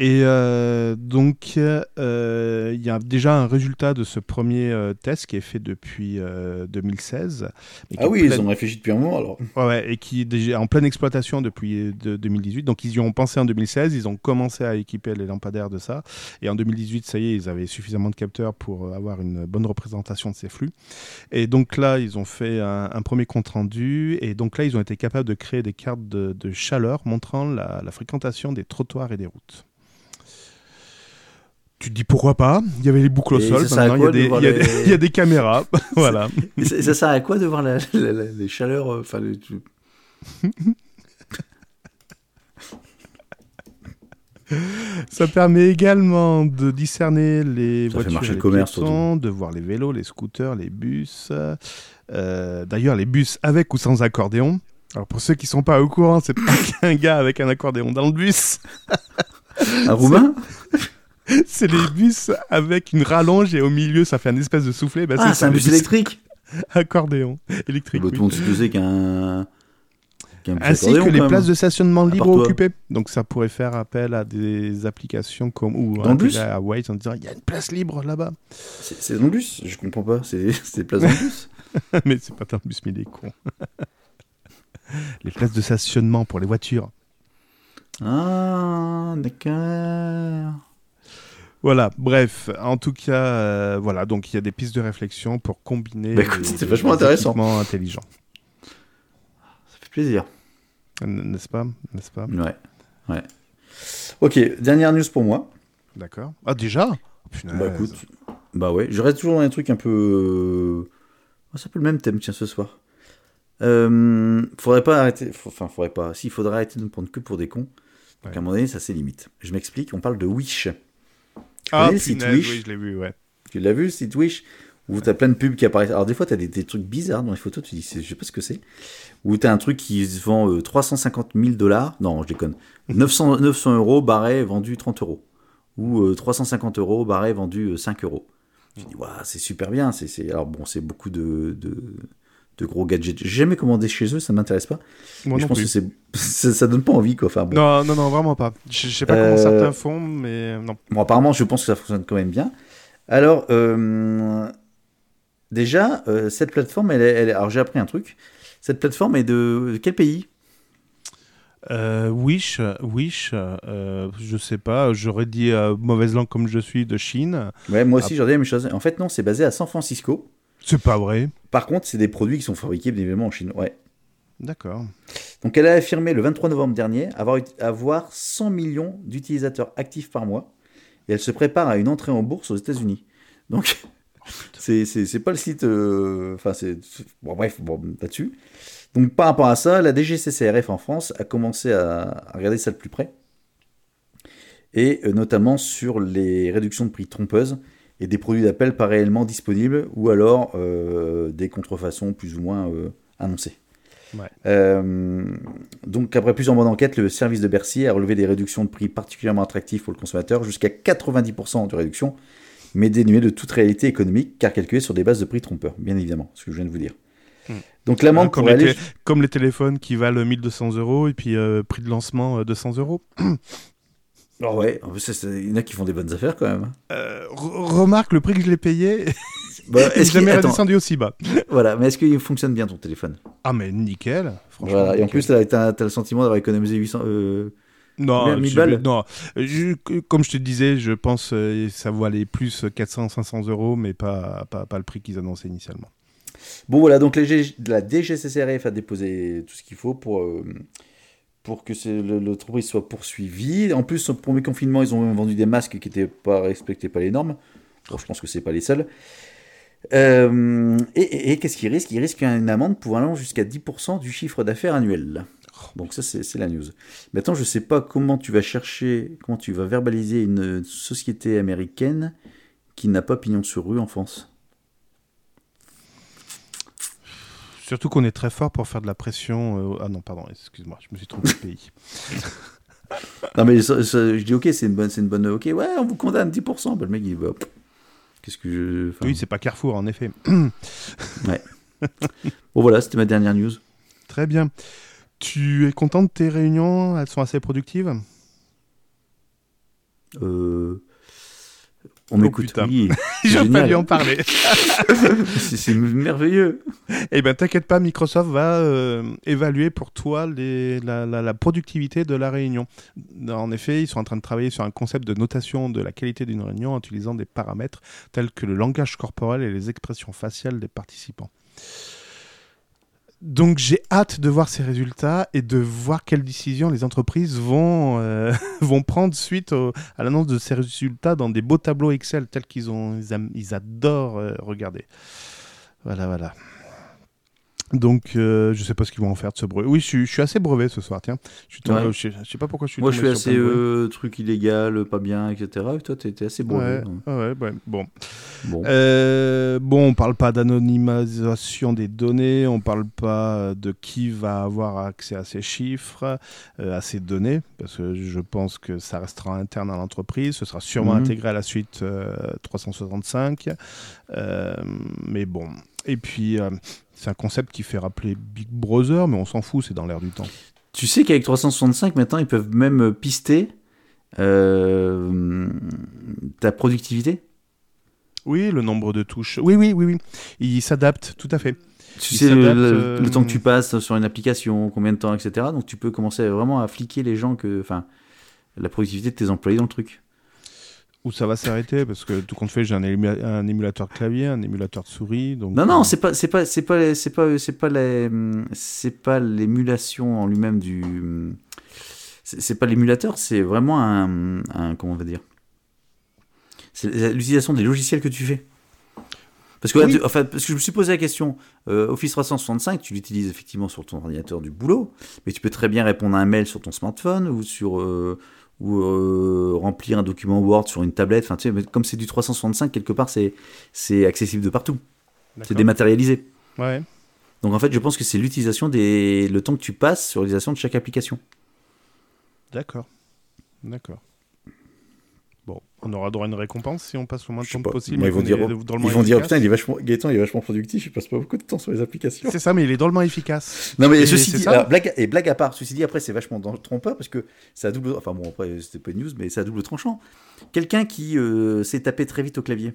Et euh, donc, euh, il y a déjà un résultat de ce premier euh, test qui est fait depuis euh, 2016. mais qui Ah oui, ils ont réfléchi depuis un moment alors. Ouais, et qui est déjà en pleine exploitation depuis de- 2018. Donc ils y ont pensé en 2016, ils ont commencé à équiper les lampadaires de ça. Et en 2018, ça y est, ils avaient suffisamment de capteurs pour euh, avoir une bonne représentation de ces flux. Et donc là, ils ont fait un, un premier compte rendu. Et donc là, ils ont été capables de créer des cartes de, de chaleur montrant la, la fréquentation des trottoirs et des routes. Tu te dis pourquoi pas? Il y avait les boucles au sol, il y, a des- de il y a voir des- les- il y a des caméras. voilà. Et ça, sert à quoi de voir la, la- la- les chaleurs euh, Enfin, les- Ça permet également de discerner les Ça voitures, et les commerce, piétons, de voir les vélos, les scooters, les bus. Euh, D'ailleurs, les bus avec ou sans accordéon. Alors pour ceux qui sont pas au courant, c'est pas qu'un gars avec un accordéon dans le bus. Un roumain? C'est les bus avec une rallonge et au milieu ça fait un espèce de soufflet. Bah, Ah, c'est un bus électrique Accordéon électrique. Bah, oui. Tout le monde qu'un. qu'un bus Ainsi que les places de stationnement libres occupées. Donc ça pourrait faire appel à des applications comme ou Dans le bus à Waze en disant il y a une place libre là-bas. C'est c'est dans le bus Je comprends pas. C'est c'est place dans le bus mais c'est pas un bus, mais il est con. les places de stationnement pour les voitures. Ah, d'accord. Voilà, bref, en tout cas, euh, voilà, donc il y a des pistes de réflexion pour combiner Bah, écoute, les vachement intéressant. intelligents. Ça fait plaisir. N'est-ce pas? N'est-ce pas? Ouais. Ouais. Ok, dernière news pour moi. D'accord. Ah, déjà? Oh, punaise. Bah écoute, bah ouais, je reste toujours dans un truc un peu. euh, ah, c'est un peu le même thème, tiens, ce soir. Euh, faudrait pas arrêter. Enfin, faudrait pas. Si, faudrait arrêter de me prendre que pour des cons. Donc Ouais. à un moment donné, ça c'est limite. Je m'explique, on parle de Wish. Ah, connais le site punaise, Wish oui, je l'ai vu, ouais. Tu l'as vu le site Wish Où t'as plein de pubs qui apparaissent. Alors des fois, t'as des, des trucs bizarres dans les photos, tu dis, je sais pas ce que c'est. Où t'as un truc qui se vend euh, 350 000 dollars. Non, je déconne. 900, 900 euros, barré, vendu 30 euros. Ou euh, 350 euros, barré, vendu euh, 5 euros. Je dis, waouh, c'est super bien. C'est... Alors bon, c'est beaucoup de, de, de gros gadgets. J'ai jamais commandé chez eux, ça m'intéresse pas. Moi Mais je non pense plus. que c'est... ça, ça donne pas envie, quoi. Enfin, bon. Non, non, non, vraiment pas. Je je sais pas Euh, comment certains font, mais non. Bon, apparemment, je pense que ça fonctionne quand même bien. Alors, euh, déjà, euh, cette plateforme, elle, est- elle alors j'ai appris un truc. Cette plateforme est de, de quel pays? Euh, Wish, Wish, euh, je sais pas, j'aurais dit euh, mauvaise langue comme je suis de Chine. Ouais, moi aussi, j'en ai la même chose. En fait, non, c'est basé à San Francisco. C'est pas vrai. Par contre, c'est des produits qui sont fabriqués bien évidemment en Chine. Ouais. D'accord. Donc, elle a affirmé le 23 novembre dernier avoir, avoir 100 millions d'utilisateurs actifs par mois. Et elle se prépare à une entrée en bourse aux États-Unis. Donc, c'est pas le site. euh, Enfin, c'est. Bon, bref, bon, là-dessus. Donc, par rapport à ça, la DGCCRF en France a commencé à, à regarder ça de plus près. Et euh, notamment sur les réductions de prix trompeuses et des produits d'appel pas réellement disponibles ou alors euh, des contrefaçons plus ou moins euh, annoncées. Ouais. Euh, donc, après plusieurs mois d'enquête, le service de Bercy a relevé des réductions de prix particulièrement attractives pour le consommateur, jusqu'à 90% de réduction, mais dénuées de toute réalité économique, car calculées sur des bases de prix trompeurs, bien évidemment, ce que je viens de vous dire. Hmm. Donc, l'amende comme, aller. comme les téléphones qui valent 1200 euros et puis prix de lancement euh, 200 euros. Oh ouais, en plus, il y en a qui font des bonnes affaires quand même. Euh, re- remarque le prix que je l'ai payé, Bah, est-ce jamais attends, redescendu aussi bas. voilà, mais est-ce qu'il fonctionne bien ton téléphone? Ah mais nickel, franchement. Voilà, et en plus, t'as as le sentiment d'avoir économisé 800. euh, non, combien, 1000 je- balles non. Je- comme je te disais, je pense euh, ça vaut aller plus 400-500 euros, mais pas, pas, pas le prix qu'ils annonçaient initialement. Bon voilà, donc les G- la DGCCRF a déposé tout ce qu'il faut pour, euh, pour que l'entreprise soit poursuivie. En plus, au premier confinement, ils ont même vendu des masques qui n'étaient pas respectés par les normes. Je pense que c'est pas les seuls. Euh, et qu'est-ce qu'il risque Il risque une amende pouvant aller jusqu'à 10% du chiffre d'affaires annuel. Donc ça, c'est la news. Maintenant, je sais pas comment tu vas chercher, comment tu vas verbaliser une société américaine qui n'a pas pignon sur rue en France. Surtout qu'on est très fort pour faire de la pression. euh, Ah non, pardon, excuse-moi, je me suis trompé de pays. Non mais ça- ça- je dis ok, c'est une bonne, c'est une bonne, ok, ouais, on vous condamne 10%. Bah, le mec il va, qu'est-ce que je, enfin, Oui, c'est pas Carrefour, en effet. bon voilà, c'était ma dernière news. Très bien. Tu es content de tes réunions? Elles sont assez productives? Euh, on m'écoute, putain. oui, Je pas lui en parler. c'est c'est merveilleux. Eh ben, t'inquiète pas, Microsoft va euh, évaluer pour toi les- la, la- la productivité de la réunion. En effet, ils sont en train de travailler sur un concept de notation de la qualité d'une réunion en utilisant des paramètres tels que le langage corporel et les expressions faciales des participants. Donc j'ai hâte de voir ces résultats et de voir quelles décisions les entreprises vont, euh, vont prendre suite à l'annonce de ces résultats dans des beaux tableaux Excel tels qu'ils ont, ils adorent euh, regarder. Voilà, voilà. Donc, euh, je sais pas ce qu'ils vont en faire de ce brevet. Oui, je suis, je suis assez brevet ce soir, tiens. Je, suis tombé- Ouais. je, sais- je sais pas pourquoi je suis Moi je suis assez euh, truc illégal, pas bien, etc. Et toi t'es assez bon. Ouais, ouais, ouais, bon. Bon. Euh, bon, on parle pas d'anonymisation des données, on parle pas de qui va avoir accès à ces chiffres, euh, à ces données, parce que je pense que ça restera interne à l'entreprise, ce sera sûrement Mhm. intégré à la suite euh, 365. Euh, mais bon. Et puis, euh, c'est un concept qui fait rappeler Big Brother, mais on s'en fout, c'est dans l'air du temps. Tu sais qu'avec 365 maintenant ils peuvent même pister euh, ta productivité? Oui, le nombre de touches. Oui, oui, oui, oui. Il s'adapte, tout à fait. Tu sais le, le- euh, le temps que tu passes sur une application, combien de temps, etc. Donc tu peux commencer vraiment à fliquer les gens que, enfin, la productivité de tes employés dans le truc. Où ça va s'arrêter Parce que tout compte fait, j'ai un, ému- un émulateur clavier, un émulateur de souris. Donc, Non, non, euh, c'est pas, c'est pas, c'est pas, c'est pas, c'est pas les- c'est pas l'émulation en lui-même du, c'est pas l'émulateur, c'est vraiment un, un, comment on va dire, c'est l'utilisation des logiciels que tu fais. Parce que, Oui. enfin, parce que je me suis posé la question, euh, Office 365, tu l'utilises effectivement sur ton ordinateur du boulot, mais tu peux très bien répondre à un mail sur ton smartphone ou sur euh, ou euh, remplir un document Word sur une tablette. Enfin, tu sais, comme c'est du 365, quelque part, c'est c'est accessible de partout. C'est dématérialisé. Ouais. Donc en fait, je pense que c'est l'utilisation des le temps que tu passes sur l'utilisation de chaque application. D'accord. D'accord. On aura droit à une récompense si on passe le moins de temps pas. possible. Ils vont dire, est drôlement Ils vont dire efficace. putain, il est vachement Gaëtan, il est vachement productif, il passe pas beaucoup de temps sur les applications. C'est ça, mais il est drôlement efficace. Non mais Et ceci dit, ça alors, blague, et blague à part, ceci dit après c'est vachement dans- trompeur parce que c'est à double, enfin bon après c'était pas une news mais c'est à double tranchant. Quelqu'un qui euh, s'est tapé très vite au clavier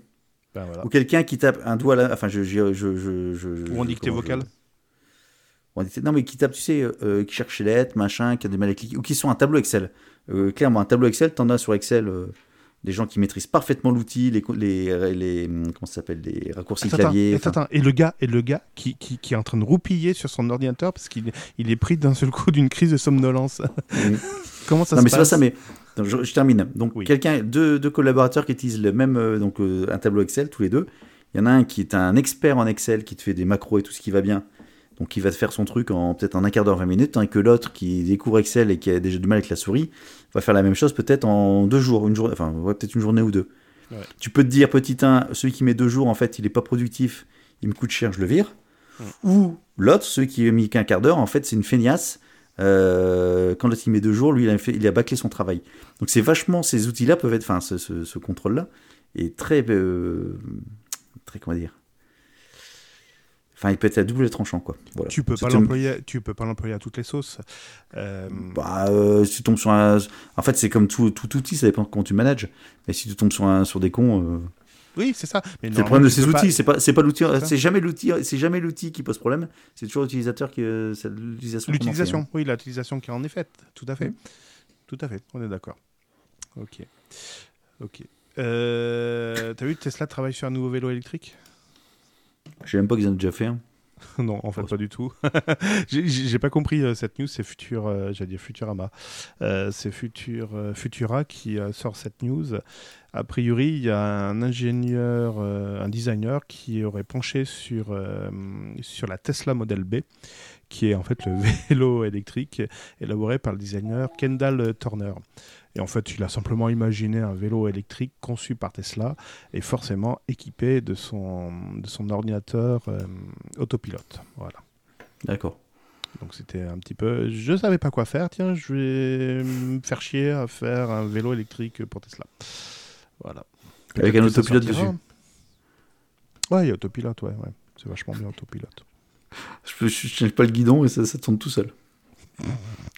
Ben voilà. ou quelqu'un qui tape un doigt là, enfin je je je je, je- Ou en dictée vocale. Ou en dictée- non mais qui tape tu sais euh, euh, qui cherche les lettres machin, qui a des mal à cliquer ou qui sont un tableau Excel. Euh, clairement un tableau Excel t'en as sur Excel. Euh, des gens qui maîtrisent parfaitement l'outil, les, les, les, hum, comment s'appelle, les raccourcis Attends, clavier. attends, enfin, attends. Et le gars, et le gars qui, qui, qui est en train de roupiller sur son ordinateur parce qu'il il est pris d'un seul coup d'une crise de somnolence. Comment ça non se mais c'est pas passe ça, mais donc, je, je termine. Donc Oui. quelqu'un, deux, deux collaborateurs qui utilisent le même, euh, donc euh, un tableau Excel tous les deux. Il y en a un qui est un expert en Excel, qui te fait des macros et tout ce qui va bien. Donc il va te faire son truc en peut-être en un quart d'heure, 20 minutes, tandis que l'autre qui découvre Excel et qui a déjà du mal avec la souris va faire la même chose peut-être en deux jours, une journée, enfin ouais, peut-être une journée ou deux. Ouais. Tu peux te dire petit 1, celui qui met deux jours en fait il est pas productif, il me coûte cher, je le vire. Ou l'autre, celui qui a mis qu'un quart d'heure, en fait c'est une feignasse. Euh, quand l'autre il met deux jours, lui il a, fait, il a bâclé son travail. Donc c'est vachement ces outils-là peuvent être, enfin ce, ce- ce contrôle-là est très, euh, très comment dire. Enfin, il peut être à double tranchant quoi. Voilà. Tu peux pas l'employer, tu peux pas l'employer à toutes les sauces. Euh, Bah, euh, si tu tombes sur un, en fait c'est comme tout, tout outil, ça dépend comment tu manages. Mais si tu tombes sur un, sur des cons, euh, oui, c'est ça. Mais c'est le problème de ces outils. C'est pas, c'est pas l'outil, C'est jamais l'outil, c'est jamais l'outil qui pose problème. C'est toujours l'utilisateur qui, c'est l'utilisation. pas- L'utilisation, hein. oui, l'utilisation qui en est faite. Tout à fait. Mm. Tout à fait. On est d'accord. Ok. Ok. Euh, T'as vu Tesla travaille sur un nouveau vélo électrique? Je sais même pas qu'ils en ont déjà fait. Non, en fait, pas du tout. J'ai- pas compris euh, cette news, c'est Futur, euh, j'allais dire Futurama. Euh, c'est Futur, Futura qui sort cette news. A priori, il y a un ingénieur, euh, un designer qui aurait penché sur, euh, sur la Tesla Model B, qui est en fait le vélo électrique élaboré par le designer Kendall Turner. Et en fait, il a simplement imaginé un vélo électrique conçu par Tesla et forcément équipé de son, de son ordinateur euh, autopilote. Voilà. D'accord. Donc c'était un petit peu. Je savais pas quoi faire. Tiens, je vais me faire chier à faire un vélo électrique pour Tesla. Voilà. Avec un autopilote dessus. Ouais, il y a autopilote, ouais. ouais. C'est vachement bien autopilote. Je, je, change pas le guidon et ça, ça tourne tout seul. Il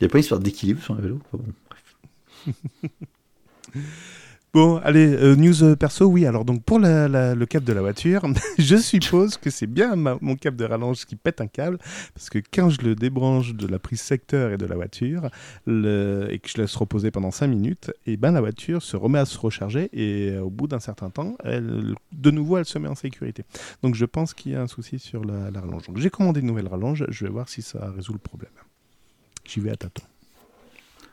n'y a pas une histoire d'équilibre sur un vélo? Enfin bon, bref. Bon, allez, euh, news euh, perso, oui. Alors, donc, pour la- la- le câble de la voiture, je suppose que c'est bien ma- mon câble de rallonge qui pète un câble, parce que quand je le débranche de la prise secteur et de la voiture, le- et que je laisse reposer pendant 5 minutes, et ben la voiture se remet à se recharger, et euh, au bout d'un certain temps, elle, de nouveau, elle se met en sécurité. Donc, je pense qu'il y a un souci sur la, la rallonge. Donc, j'ai commandé une nouvelle rallonge, je vais voir si ça résout le problème. J'y vais à tâtons.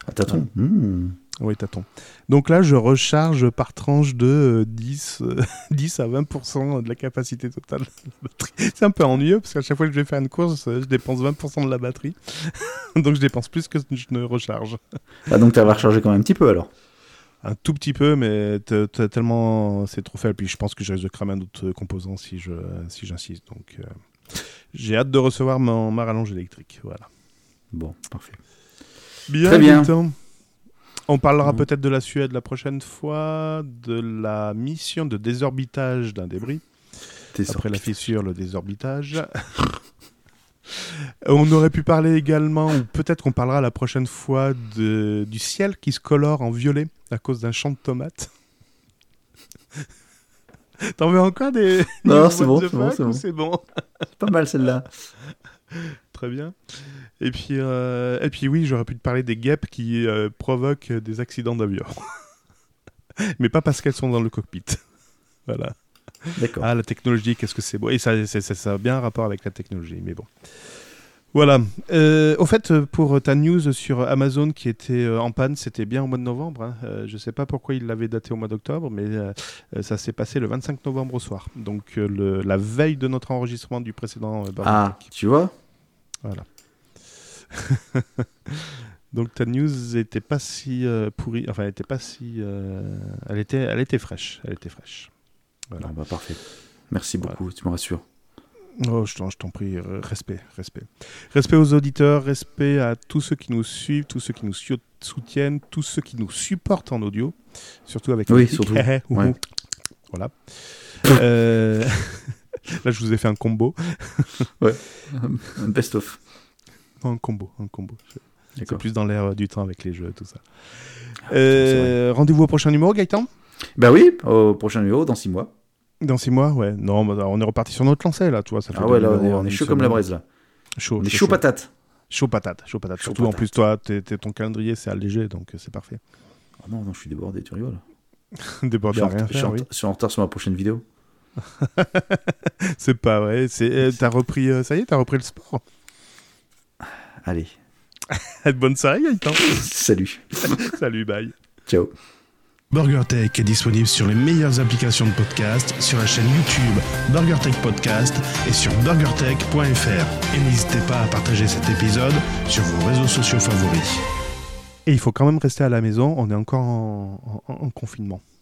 Ah, tâton. Hmm. Oui, tâton. Donc là, je recharge par tranche de euh, 10, euh, 10 à 20% de la capacité totale de la batterie. C'est un peu ennuyeux parce qu'à chaque fois que je vais faire une course, euh, je dépense 20% de la batterie. Donc je dépense plus que je ne recharge. Ah, donc tu vas recharger quand même un petit peu alors? Un tout petit peu, mais t- t- tellement c'est trop faible. Puis je pense que je risque de cramer un autre composant si je si j'insiste. Donc euh, j'ai hâte de recevoir mon, ma rallonge électrique. Voilà. Bon, parfait. Bien, Très bien. On parlera Mhm. peut-être de la Suède la prochaine fois, de la mission de désorbitage d'un débris. T'es Après la fissure, le désorbitage. On aurait pu parler également, ou peut-être qu'on parlera la prochaine fois de, du ciel qui se colore en violet à cause d'un champ de tomates. T'en veux encore des. Non, c'est bon, c'est bon, c'est bon. Pas mal celle-là. Très bien. Et puis, euh, et puis oui, j'aurais pu te parler des guêpes qui euh, provoquent des accidents d'avion. Mais pas parce qu'elles sont dans le cockpit. voilà. D'accord. Ah, la technologie, qu'est-ce que c'est beau. Et ça, c'est- ça, ça a bien un rapport avec la technologie, mais bon. Voilà. Euh, au fait, pour ta news sur Amazon qui était en panne, c'était bien au mois de novembre. hein. Euh, je ne sais pas pourquoi il l'avait daté au mois d'octobre, mais euh, ça s'est passé le 25 novembre au soir. Donc le- la veille de notre enregistrement du précédent Ah, tu vois? Voilà. Donc ta news était pas si euh, pourrie, enfin elle était pas si, euh, elle était, elle était fraîche, elle était fraîche. Voilà. Ah bah, Parfait. Merci beaucoup, tu me rassures. Oh, je t'en, prie, euh, respect, respect. Respect aux auditeurs, respect à tous ceux qui nous suivent, tous ceux qui nous soutiennent, tous ceux qui nous supportent en audio, surtout avec Oui, surtout. Ouais. Voilà. Euh, Là, je vous ai fait un combo. Un Un combo, un combo. C'est plus dans l'air euh, du temps avec les jeux, tout ça. Ah, Euh, rendez-vous au prochain numéro, Gaëtan? Bah oui, au prochain numéro, dans 6 mois. Dans six mois, ouais. Non, bah, on est reparti sur notre lancée, là, tu vois. Ça fait Ah ouais, là, on est, on chaud comme la braise, là. Chaud, On est chaud, chaud patate. Chaud patate, chaud patate. Surtout en plus, toi, t'es- ton calendrier, c'est allégé, donc euh, c'est parfait. Ah non, non, je suis débordé, tu rigoles. Débordé Je suis, en, rien je suis faire, en- oui. je suis en retard sur ma prochaine vidéo. C'est pas vrai. Euh, t'as repris, ça y est, t'as repris le sport? Allez, Bonne soirée, Gaëtan. salut. Salut, bye. Ciao. BurgerTech est disponible sur les meilleures applications de podcast, sur la chaîne YouTube BurgerTech Podcast et sur burgertech.fr. Et n'hésitez pas à partager cet épisode sur vos réseaux sociaux favoris. Et il faut quand même rester à la maison. On est encore en, en- en confinement.